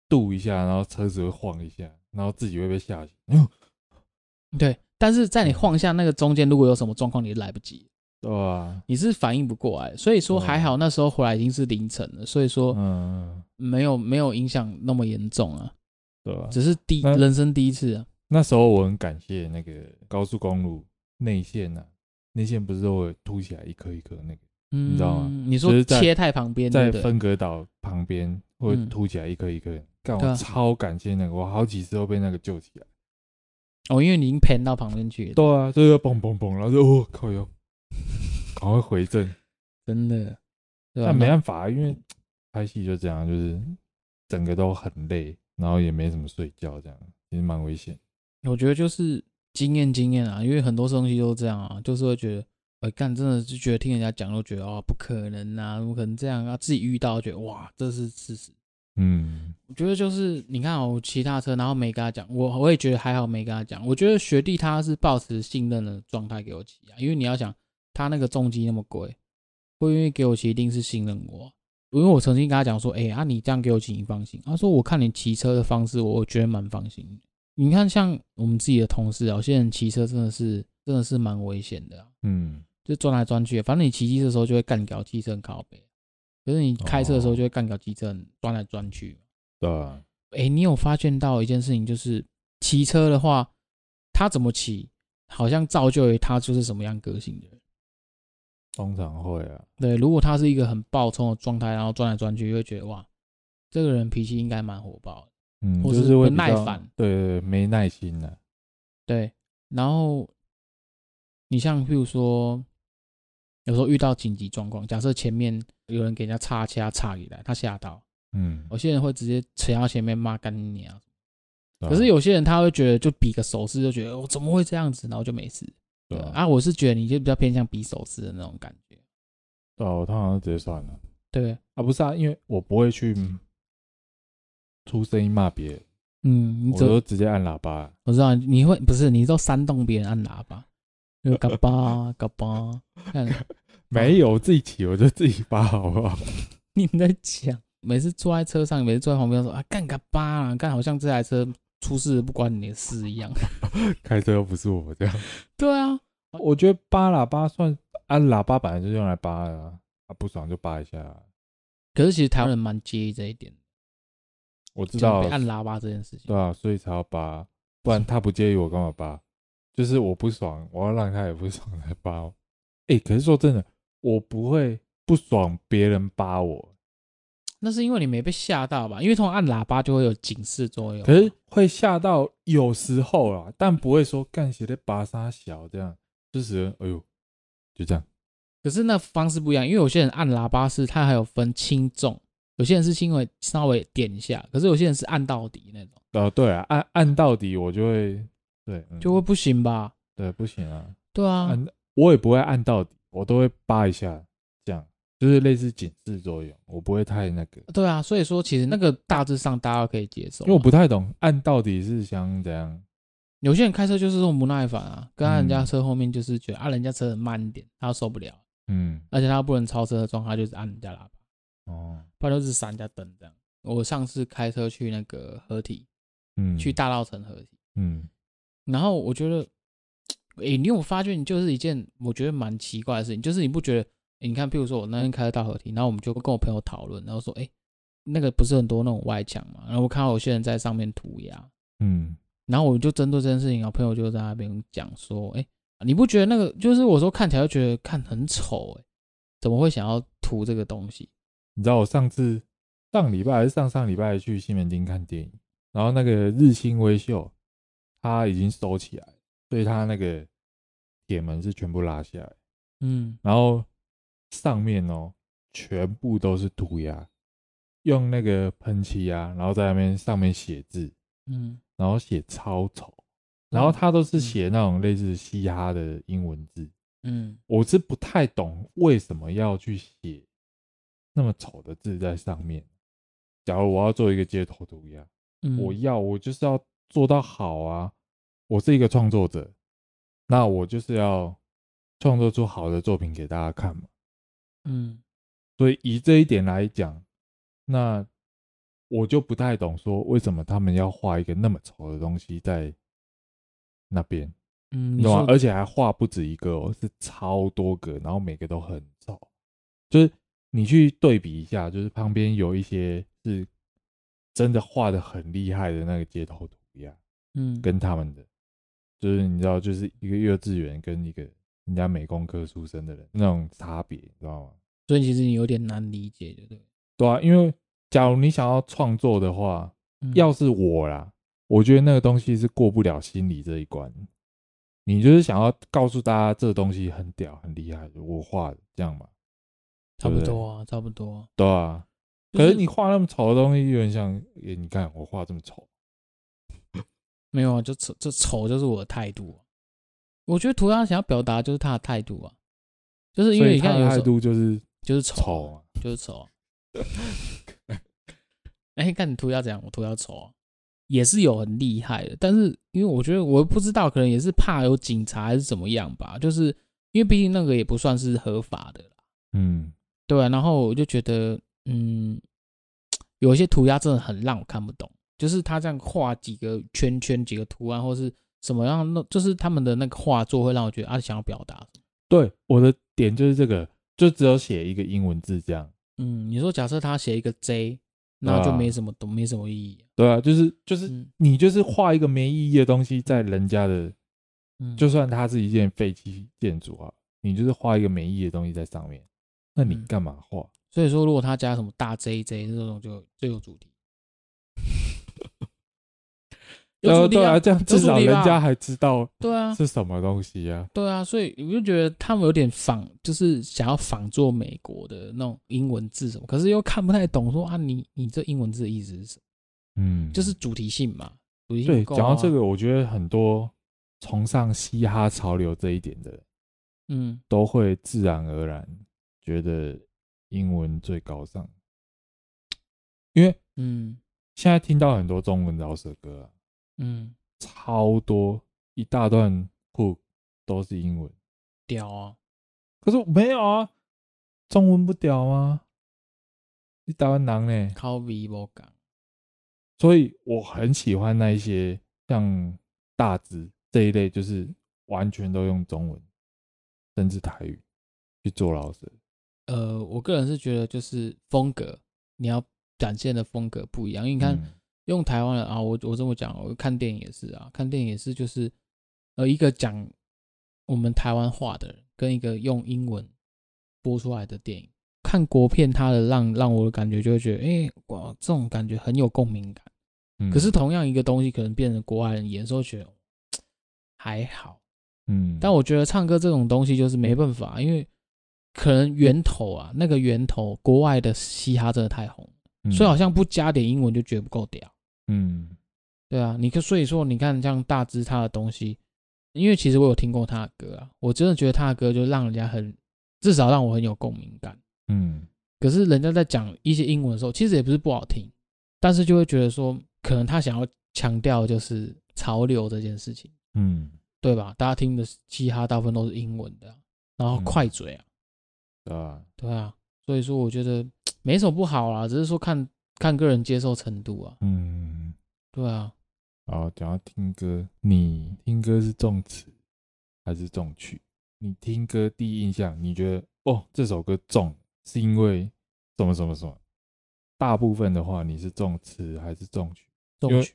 度一下，然后车子会晃一下，然后自己会被吓醒。嗯
对，但是在你晃下那个中间，如果有什么状况，你来不及，
对啊，
你是反应不过来，所以说还好那时候回来已经是凌晨了，所以说嗯，没有没有影响那么严重啊，
对啊，
只是第人生第一次啊。
那时候我很感谢那个高速公路内线呐，内线不是都会凸起来一颗一颗那个，你知道吗？
你说切太旁边，
在分隔岛旁边会凸起来一颗一颗，干我超感谢那个，我好几次都被那个救起来。
哦，因为你已经偏到旁边去了。
对啊，就要嘣嘣嘣，然后就哦靠哟，赶快回正。
真的，
但没办法，因为拍戏就这样，就是整个都很累，然后也没怎么睡觉，这样其实蛮危险。
我觉得就是经验经验啊，因为很多东西都这样啊，就是会觉得，哎干，真的就觉得听人家讲都觉得哦不可能啊，怎么可能这样啊？自己遇到觉得哇，这是事实。嗯，我觉得就是你看我骑他车，然后没跟他讲，我我也觉得还好没跟他讲。我觉得学弟他是抱持信任的状态给我骑啊，因为你要想他那个重机那么贵，会愿意给我骑，一定是信任我。因为我曾经跟他讲说，哎、欸、啊，你这样给我骑，你放心。他说我看你骑车的方式，我觉得蛮放心。你看像我们自己的同事啊，有些人骑车真的是真的是蛮危险的、啊，嗯，就钻来钻去，反正你骑机车的时候就会干掉机车靠北。可是你开车的时候就会干掉机车，钻来钻去。
对。
哎，你有发现到一件事情，就是骑车的话，他怎么骑，好像造就于他就是什么样个性的人。
通常会啊。
对，如果他是一个很暴冲的状态，然后钻来钻去，就会觉得哇，这个人脾气应该蛮火爆的。
嗯，
或
是会
不耐烦。
对对对，没耐心的。
对，然后你像譬如说，有时候遇到紧急状况，假设前面有人给人家插掐插起来，他吓到。
嗯，
有些人会直接扯到前面骂干你啊，可是有些人他会觉得就比个手势，就觉得我怎么会这样子，然后就没事。对啊，我是觉得你就比较偏向比手势的那种感觉。
对啊，我通常直接算了。
对
啊，不是啊，因为我不会去出声音骂别人。
嗯，
我都直接按喇叭。
我知道你会不是，你都煽动别人按喇叭，就嘎巴嘎巴。看，
没有，我自己起我就自己发，好不好？
你们在讲。每次坐在车上，每次坐在旁边说啊，干嘎巴啊，干好像这台车出事不关你的事一样。
开车又不是我这样。
对啊，
我觉得扒喇叭算按喇叭本来就是用来扒的啊，啊不爽就扒一下。
可是其实台湾人蛮介意这一点。
我知道
按喇叭这件事情。
对啊，所以才要扒，不然他不介意我干嘛扒？就是我不爽，我要让他也不爽才扒。哎、欸，可是说真的，我不会不爽别人扒我。
那是因为你没被吓到吧？因为通常按喇叭就会有警示作用。
可是会吓到有时候啦，但不会说干些的拔沙小这样，就是哎呦，就这样。
可是那方式不一样，因为有些人按喇叭是它还有分轻重，有些人是轻微稍微点一下，可是有些人是按到底那种。
呃，对啊，按按到底我就会对，
就会不行吧？
对，不行啊。
对啊，
按我也不会按到底，我都会扒一下这样。就是类似警示作用，我不会太那个。
对啊，所以说其实那个大致上大家可以接受。
因为我不太懂按到底是想怎样。
有些人开车就是这种不耐烦啊，跟在人家车后面就是觉得啊、人家车很慢一点，他受不了。
嗯。而
且他不能超车的状态，就是按人家喇叭。
哦。
不然就是闪人家灯这样。我上次开车去那个合体，
嗯，
去大稻城合体，
嗯，
然后我觉得，哎、欸，你有发觉，你就是一件我觉得蛮奇怪的事情，就是你不觉得？欸、你看，譬如说我那天开了大合体，然后我们就跟我朋友讨论，然后说，哎、欸，那个不是很多那种外墙嘛？然后我看到有些人在上面涂鸦，
嗯，
然后我就针对这件事情，我朋友就在那边讲说，哎、欸，你不觉得那个就是我说看起来就觉得看很丑，哎，怎么会想要涂这个东西？
你知道我上次上礼拜还是上上礼拜去西门町看电影，然后那个日新微秀它已经收起来，所以他那个铁门是全部拉下来，
嗯，
然后。上面哦，全部都是涂鸦，用那个喷漆啊，然后在那边上面写字，
嗯，
然后写超丑，然后他都是写那种类似嘻哈的英文字，
嗯，
我是不太懂为什么要去写那么丑的字在上面。假如我要做一个街头涂鸦，
嗯，
我要我就是要做到好啊，我是一个创作者，那我就是要创作出好的作品给大家看嘛。
嗯，
所以以这一点来讲，那我就不太懂说为什么他们要画一个那么丑的东西在那边，
嗯，
你懂吗？而且还画不止一个哦，是超多个，然后每个都很丑。就是你去对比一下，就是旁边有一些是真的画的很厉害的那个街头涂鸦，
嗯，
跟他们的，就是你知道，就是一个幼稚园跟一个。人家美工科出身的人那种差别，你知道吗？
所以其实你有点难理解，对不对？
对啊，因为假如你想要创作的话，
嗯，
要是我啦，我觉得那个东西是过不了心理这一关。你就是想要告诉大家这个东西很屌、很厉害，我画的这样嘛？
差不多啊，差不多。
对啊，可是你画那么丑的东西，有点像，欸，你看我画这么丑，
没有啊，就丑，这丑就是我的态度。我觉得涂鸦想要表达就是他的态度啊，就是因为你看有态
度就是
就是丑
丑，
就是丑。哎，看你涂鸦怎样，我涂鸦丑啊，也是有很厉害的。但是因为我觉得我不知道，可能也是怕有警察还是怎么样吧。就是因为毕竟那个也不算是合法的啦。
嗯，
对啊。然后我就觉得，嗯，有一些涂鸦真的很让我看不懂，就是他这样画几个圈圈、几个图案，或是。什么样？那就是他们的那个画作会让我觉得啊，想要表达。
对，我的点就是这个，就只有写一个英文字这样，
嗯，你说假设他写一个 J，那就没什么都、啊、没什么意义。
对啊，就是就是、嗯、你就是画一个没意义的东西在人家的，嗯、就算它是一件废弃建筑啊，你就是画一个没意义的东西在上面，那你干嘛画？
所以说，如果他加什么大 JJ 这种，就最有主题。
对对啊，这样至少人家还知道
对啊
是什么东西啊。
对啊，所以我就觉得他们有点仿，就是想要仿做美国的那种英文字什么，可是又看不太懂，说啊，你你这英文字的意思是什么？嗯，就是主题性嘛。主题性
对，讲到这个，我觉得很多崇尚嘻哈潮流这一点的，嗯，都会自然而然觉得。英文最高尚，因为嗯，现在听到很多中文饶舌歌啊，嗯，超多一大段 hook 都是英文，
屌啊！
可是没有啊，中文不屌吗？你台湾人呢？
靠 V 不讲，
所以我很喜欢那一些像大支这一类，就是完全都用中文，甚至台语去做老师。
呃，我个人是觉得，就是风格你要展现的风格不一样。因为你看，嗯、用台湾人啊，我我这么讲，我看电影也是啊，看电影也是，就是呃，一个讲我们台湾话的人，跟一个用英文播出来的电影，看国片，它的让让我的感觉就会觉得，哎、欸，哇，这种感觉很有共鸣感。嗯、可是同样一个东西，可能变成国外人演的时候，觉得还好。嗯，但我觉得唱歌这种东西就是没办法，因为。可能源头啊，那个源头，国外的嘻哈真的太红，嗯、所以好像不加点英文就觉得不够屌。嗯，对啊，你可所以说，你看像大只他的东西，因为其实我有听过他的歌啊，我真的觉得他的歌就让人家很，至少让我很有共鸣感。嗯，可是人家在讲一些英文的时候，其实也不是不好听，但是就会觉得说，可能他想要强调就是潮流这件事情。嗯，对吧？大家听的嘻哈大部分都是英文的，然后快嘴啊。嗯
对啊，
对啊，所以说我觉得 没什么不好啦，只是说看看个人接受程度啊。嗯，对啊。
好，讲到听歌，你听歌是重词还是重曲？你听歌第一印象，你觉得哦这首歌重是因为什么什么什么？大部分的话，你是重词还是重曲？
重曲。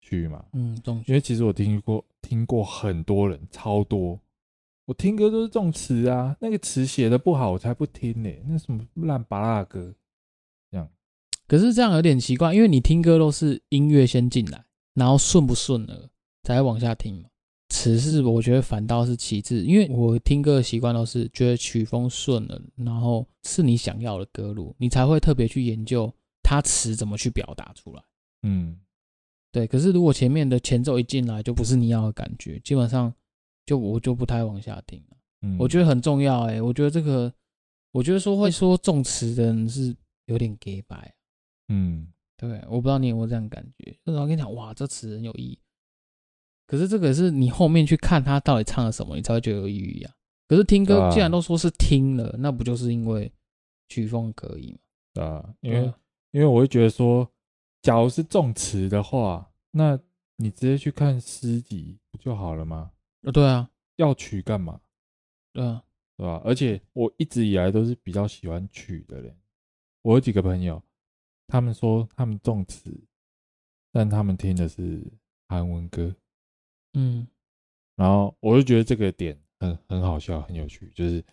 曲嘛，
嗯，重曲。
因为其实我听过听过很多人，超多。我听歌都是重词啊，那个词写的不好，我才不听呢、欸。那什么烂芭乐歌。
可是这样有点奇怪，因为你听歌都是音乐先进来，然后顺不顺了才往下听嘛。词是我觉得反倒是其次，因为我听歌的习惯都是觉得曲风顺了，然后是你想要的歌路，你才会特别去研究它词怎么去表达出来。嗯，对。可是如果前面的前奏一进来就不是你要的感觉，基本上。就我就不太往下听了，嗯，我觉得很重要哎、欸，我觉得这个，我觉得说会说重词的人是有点假掰，嗯，对，我不知道你有没有这样感觉，就是我跟你讲，哇，这词很有意义，可是这个是你后面去看他到底唱了什么，你才会觉得有意义啊。可是听歌既然都说是听了，那不就是因为曲风可以吗？
啊，因为因为我会觉得说，假如是重词的话，那你直接去看诗集不就好了吗？
啊，对啊，
要曲干嘛？
对啊，
对吧？而且我一直以来都是比较喜欢曲的人。我有几个朋友，他们说他们重词，但他们听的是韩文歌。嗯，然后我就觉得这个点很很好笑，很有趣。就是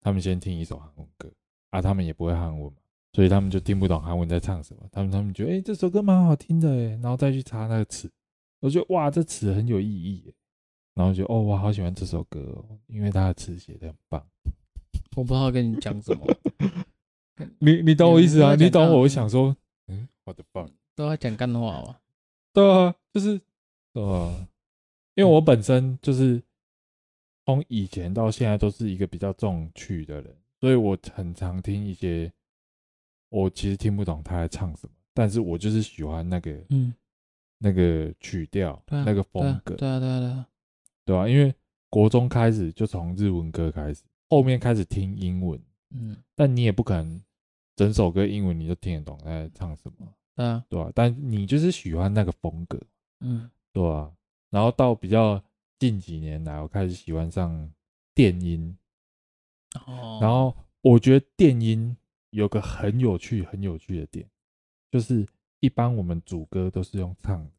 他们先听一首韩文歌，啊，他们也不会韩文嘛，所以他们就听不懂韩文在唱什么。他们他们觉得，哎，这首歌蛮好听的，哎，然后再去查那个词，我觉得哇，这词很有意义。然后就哦，我好喜欢这首歌哦，因为它的词写得很棒。
我不知道跟你讲什么，
你你懂我意思啊？你懂我？我想说，嗯，我的棒，
都在讲干话吗？
对啊，就是，呃，因为我本身就是从以前到现在都是一个比较重曲的人，所以我很常听一些我其实听不懂他在唱什么，但是我就是喜欢那个，嗯，那个曲调，那个风格，
对啊，对啊，对啊。
对啊，因为国中开始就从日文歌开始，后面开始听英文，嗯，但你也不可能整首歌英文你都听得懂他在唱什么，嗯，对啊，但你就是喜欢那个风格，嗯，对啊，然后到比较近几年来，我开始喜欢上电音，哦，然后我觉得电音有个很有趣、很有趣的点，就是一般我们主歌都是用唱的，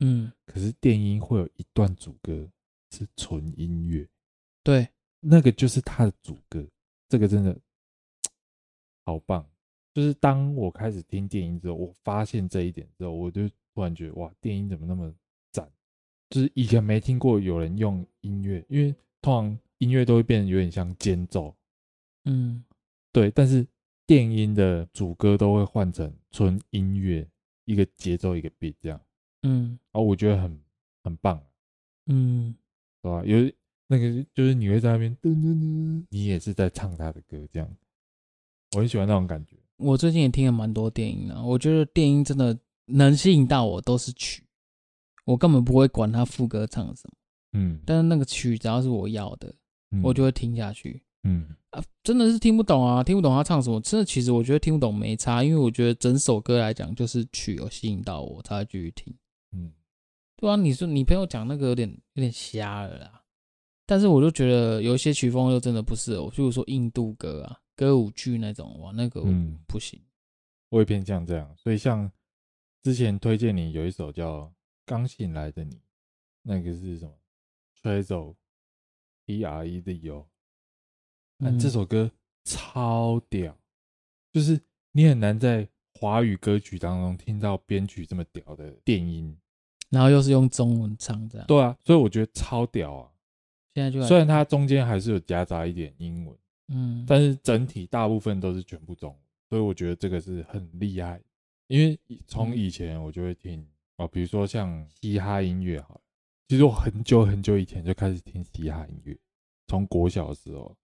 嗯，
可是电音会有一段主歌是纯音乐，
对，
那个就是他的主歌，这个真的 好棒。就是当我开始听电音之后，我发现这一点之后，我就突然觉得哇，电音怎么那么赞？就是以前没听过有人用音乐，因为通常音乐都会变得有点像间奏，
嗯，
对。但是电音的主歌都会换成纯音乐，一个节奏一个 beat 这样，
嗯，
然后我觉得很很棒，
嗯，
对吧？有那个就是你会在那边噔噔噔，你也是在唱他的歌这样，我很喜欢那种感觉。
我最近也听了蛮多电音啊，我觉得电音真的能吸引到我，都是曲，我根本不会管他副歌唱什么，
嗯，
但是那个曲只要是我要的，
嗯、
我就会听下去，
嗯。
啊，真的是听不懂啊，听不懂他唱什么，真的其实我觉得听不懂没差，因为我觉得整首歌来讲，就是曲有吸引到我才会继续听，
嗯，
对啊，你说你朋友讲那个有点有点瞎了啦，但是我就觉得有一些曲风又真的不适合我，譬如说印度歌啊。歌舞剧那种哇，那个不行，嗯、
我也偏向这样。所以像之前推荐你有一首叫《刚醒来的你》，那个是什么？Trezo，T R E Z O。那这首歌超屌，就是你很难在华语歌曲当中听到编曲这么屌的电音，
然后又是用中文唱这样。
对啊，所以我觉得超屌啊！
现在就
虽然它中间还是有夹杂一点英文。
嗯，
但是整体大部分都是全部中文，所以我觉得这个是很厉害。因为从以前我就会听啊，比如说像嘻哈音乐，哈，其实我很久很久以前就开始听嘻哈音乐，从国小的时候，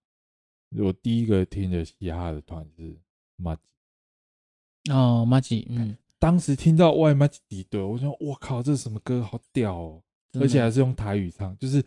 我第一个听的嘻哈的团是麻吉。
哦，麻吉，嗯，
当时听到外麻吉对，我说我靠，这是什么歌，好屌哦，而且还是用台语唱，就是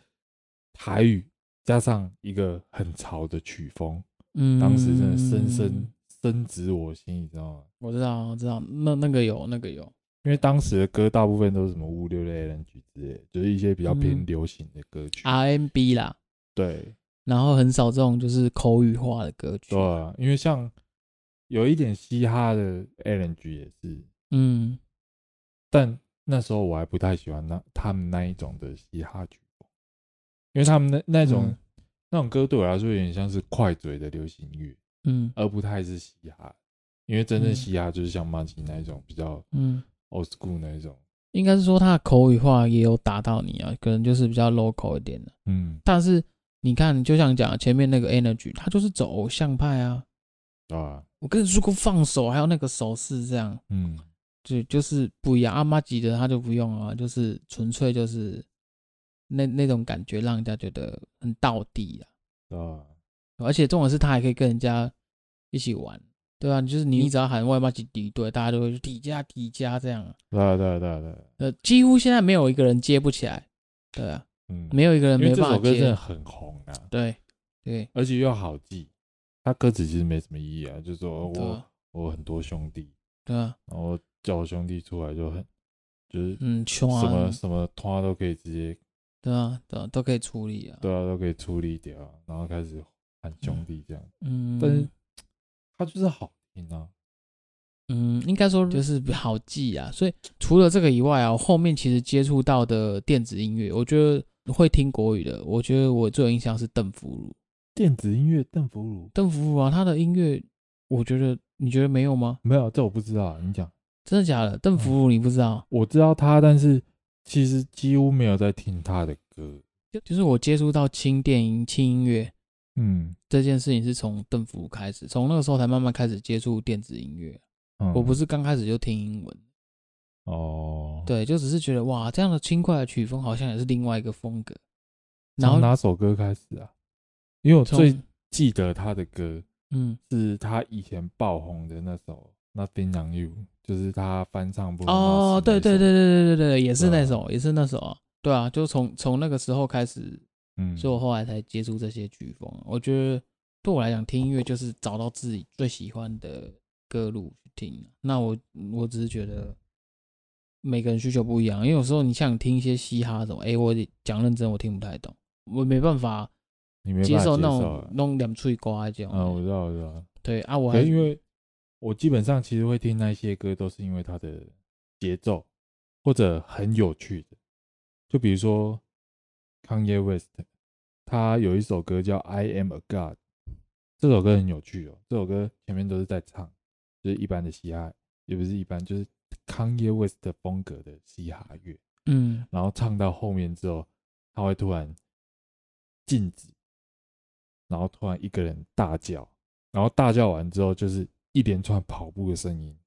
台语。加上一个很潮的曲风，嗯，当时真的深深深植我心，你知道吗？
我知道，我知道，那那个有，那个有，
因为当时的歌大部分都是什么五六类人曲之类，就是一些比较偏流行的歌曲
，RMB 啦，
对，
然后很少这种就是口语化的歌曲，
对啊，因为像有一点嘻哈的 R&B 也是，
嗯，
但那时候我还不太喜欢那他们那一种的嘻哈曲。因为他们那那种、嗯、那种歌对我来说有点像是快嘴的流行乐，
嗯，
而不太是嘻哈。因为真正嘻哈就是像马吉那一种比较，嗯，old school 那一种。
应该是说他的口语化也有打到你啊，可能就是比较 local 一点的，
嗯。
但是你看，就像讲前面那个 Energy，他就是走偶像派啊，
啊，
我跟你说过放手，还有那个手势这样，
嗯，
就就是不一样。阿马吉的他就不用啊，就是纯粹就是。那那种感觉让人家觉得很到底啊，
啊，
而且重点是他还可以跟人家一起玩，对啊，就是你只要喊外卖去敌对，大家都会底加底加这样，
对啊对啊对啊对，
呃，几乎现在没有一个人接不起来，对啊，
嗯，
没有一个人没办法接，
这首歌真的很红啊，
对对，
而且又好记，他歌词其实没什么意义啊，就是说我、
啊、
我很多兄弟，
对啊，
然后叫我兄弟出来就很就是
嗯
什么什么他都可以直接。
对啊，对啊，都可以处理啊。
对啊，都可以处理掉，然后开始喊兄弟这样。
嗯，
但是 他就是好听啊。
嗯，应该说就是好记啊。所以除了这个以外啊，我后面其实接触到的电子音乐，我觉得会听国语的，我觉得我最有印象是邓福如。
电子音乐，邓福如，
邓福如啊，他的音乐，我觉得你觉得没有吗？
没有，这我不知道，你讲。
真的假的？邓福如你不知道？
我知道他，但是。其实几乎没有在听他的歌，
就就是我接触到轻电音、轻音乐，
嗯，
这件事情是从邓福开始，从那个时候才慢慢开始接触电子音乐。
嗯，
我不是刚开始就听英文，
哦，
对，就只是觉得哇，这样的轻快的曲风好像也是另外一个风格。
然后哪首歌开始啊？因为我最记得他的歌，嗯，是他以前爆红的那首《Nothing on You》。就是他翻唱不
哦，对对对对对对对，也是那首，啊、也是那首啊，对啊，就从从那个时候开始，嗯，所以我后来才接触这些曲风。我觉得对我来讲，听音乐就是找到自己最喜欢的歌路去听。那我我只是觉得每个人需求不一样，因为有时候你想听一些嘻哈什么，哎，我讲认真，我听不太懂，我没办法，接受那种弄两脆瓜这种。
啊，我知道，我知道。
对啊，我还
因为。我基本上其实会听那些歌，都是因为它的节奏或者很有趣的。就比如说 Kanye West，他有一首歌叫《I Am a God》，这首歌很有趣哦。这首歌前面都是在唱，就是一般的嘻哈，也不是一般，就是 Kanye West 的风格的嘻哈乐。
嗯，
然后唱到后面之后，他会突然静止，然后突然一个人大叫，然后大叫完之后就是一连串跑步的声音，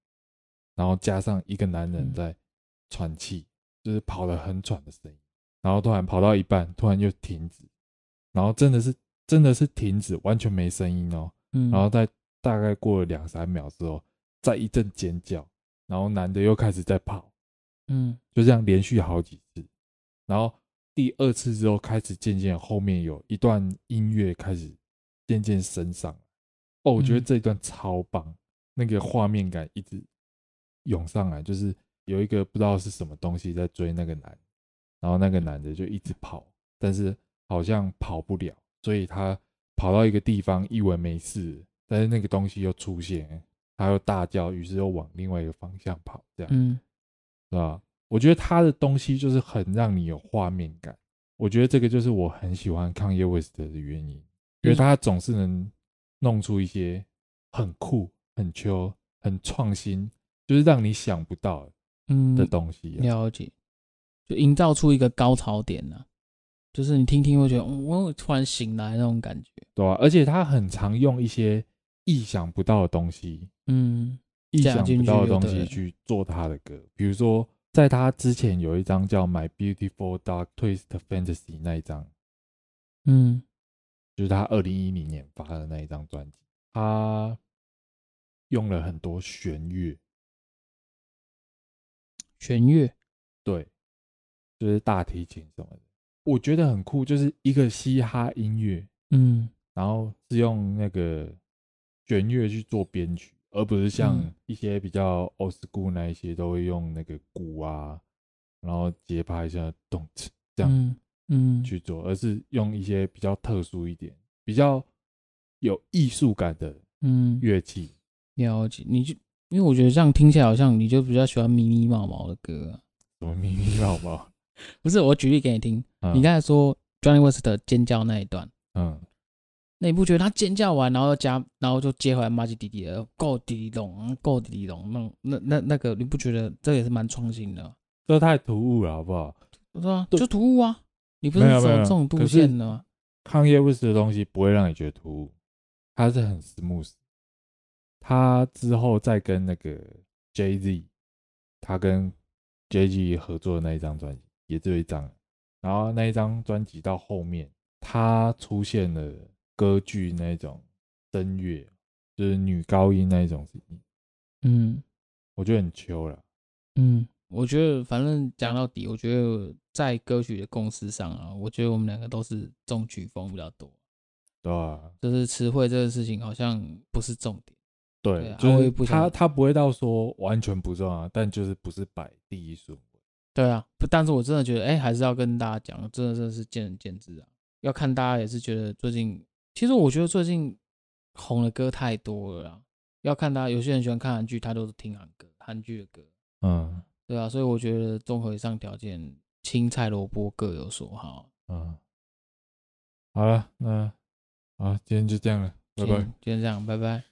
然后加上一个男人在喘气，就是跑得很喘的声音，然后突然跑到一半，突然又停止，然后真的是真的是停止，完全没声音哦。嗯，然后在大概过了两三秒之后，再一阵尖叫，然后男的又开始在跑。
嗯，
就这样连续好几次，然后第二次之后开始渐渐后面有一段音乐开始渐渐升上。哦，我觉得这一段超棒，那个画面感一直涌上来，就是有一个不知道是什么东西在追那个男，然后那个男的就一直跑，但是好像跑不了，所以他跑到一个地方以为没事，但是那个东西又出现，他又大叫，于是又往另外一个方向跑，这样。
嗯。
是吧？我觉得他的东西就是很让你有画面感。我觉得这个就是我很喜欢 Kanye West 的原因，因为他总是能弄出一些很酷、很 chill、很创新，就是让你想不到的东西。
嗯，了解，就营造出一个高潮点呢，就是你听听会觉得，我突然醒来那种感觉。
对啊，而且他很常用一些意想不到的东西。
嗯。
意想不到的东西去做他的歌，比如说，在他之前有一张叫《My Beautiful Dark Twisted Fantasy》那一张，
嗯，
就是他二零一零年发的那一张专辑，他用了很多弦乐，
弦乐，
对，就是大提琴什么的，我觉得很酷，就是一个嘻哈音乐，
嗯，
然后是用那个弦乐去做编曲。而不是像一些比较 old school 那一些，都会用那个鼓啊，然后节拍一下动词这样，嗯，去做，而是用一些比较特殊一点、比较有艺术感的嗯乐器。
了解，你就因为我觉得这样听起来好像你就比较喜欢咪咪毛毛的歌啊？
什么咪咪毛毛？
不是，我举例给你听。你刚才说 Johnny West 的尖叫那一段，嗯。那你不觉得他尖叫完，然后加，然后就接回来骂起弟弟的，够弟弟懂，够弟弟懂，那那那那个，你不觉得这也是蛮创新的？
这太突兀了，好不好？
是啊，就突兀啊！你不是走这种路线的吗？
康业卫视的东西不会让你觉得突兀，他是很 smooth。他之后再跟那个 Jay Z，他跟 Jay Z 合作的那一张专辑也只有一张，然后那一张专辑到后面他出现了。歌剧那种声乐，就是女高音那一种声音，
嗯，
我觉得很秋了。
嗯，我觉得反正讲到底，我觉得在歌曲的公司上啊，我觉得我们两个都是重曲风比较多。
对啊，
就是词汇这个事情好像不是重
点。对，就是他他不会到说完全不重要，但就是不是摆第一顺位。
对啊，不，但是我真的觉得，哎、欸，还是要跟大家讲，真的真的是见仁见智啊。要看大家也是觉得最近。其实我觉得最近红的歌太多了啦，要看大家有些人喜欢看韩剧，他都是听韩歌、韩剧的歌，
嗯，
对啊，所以我觉得综合以上条件，青菜萝卜各有所好，
嗯，好了，那啊，今天就这样了，拜拜，
今天这样，拜拜。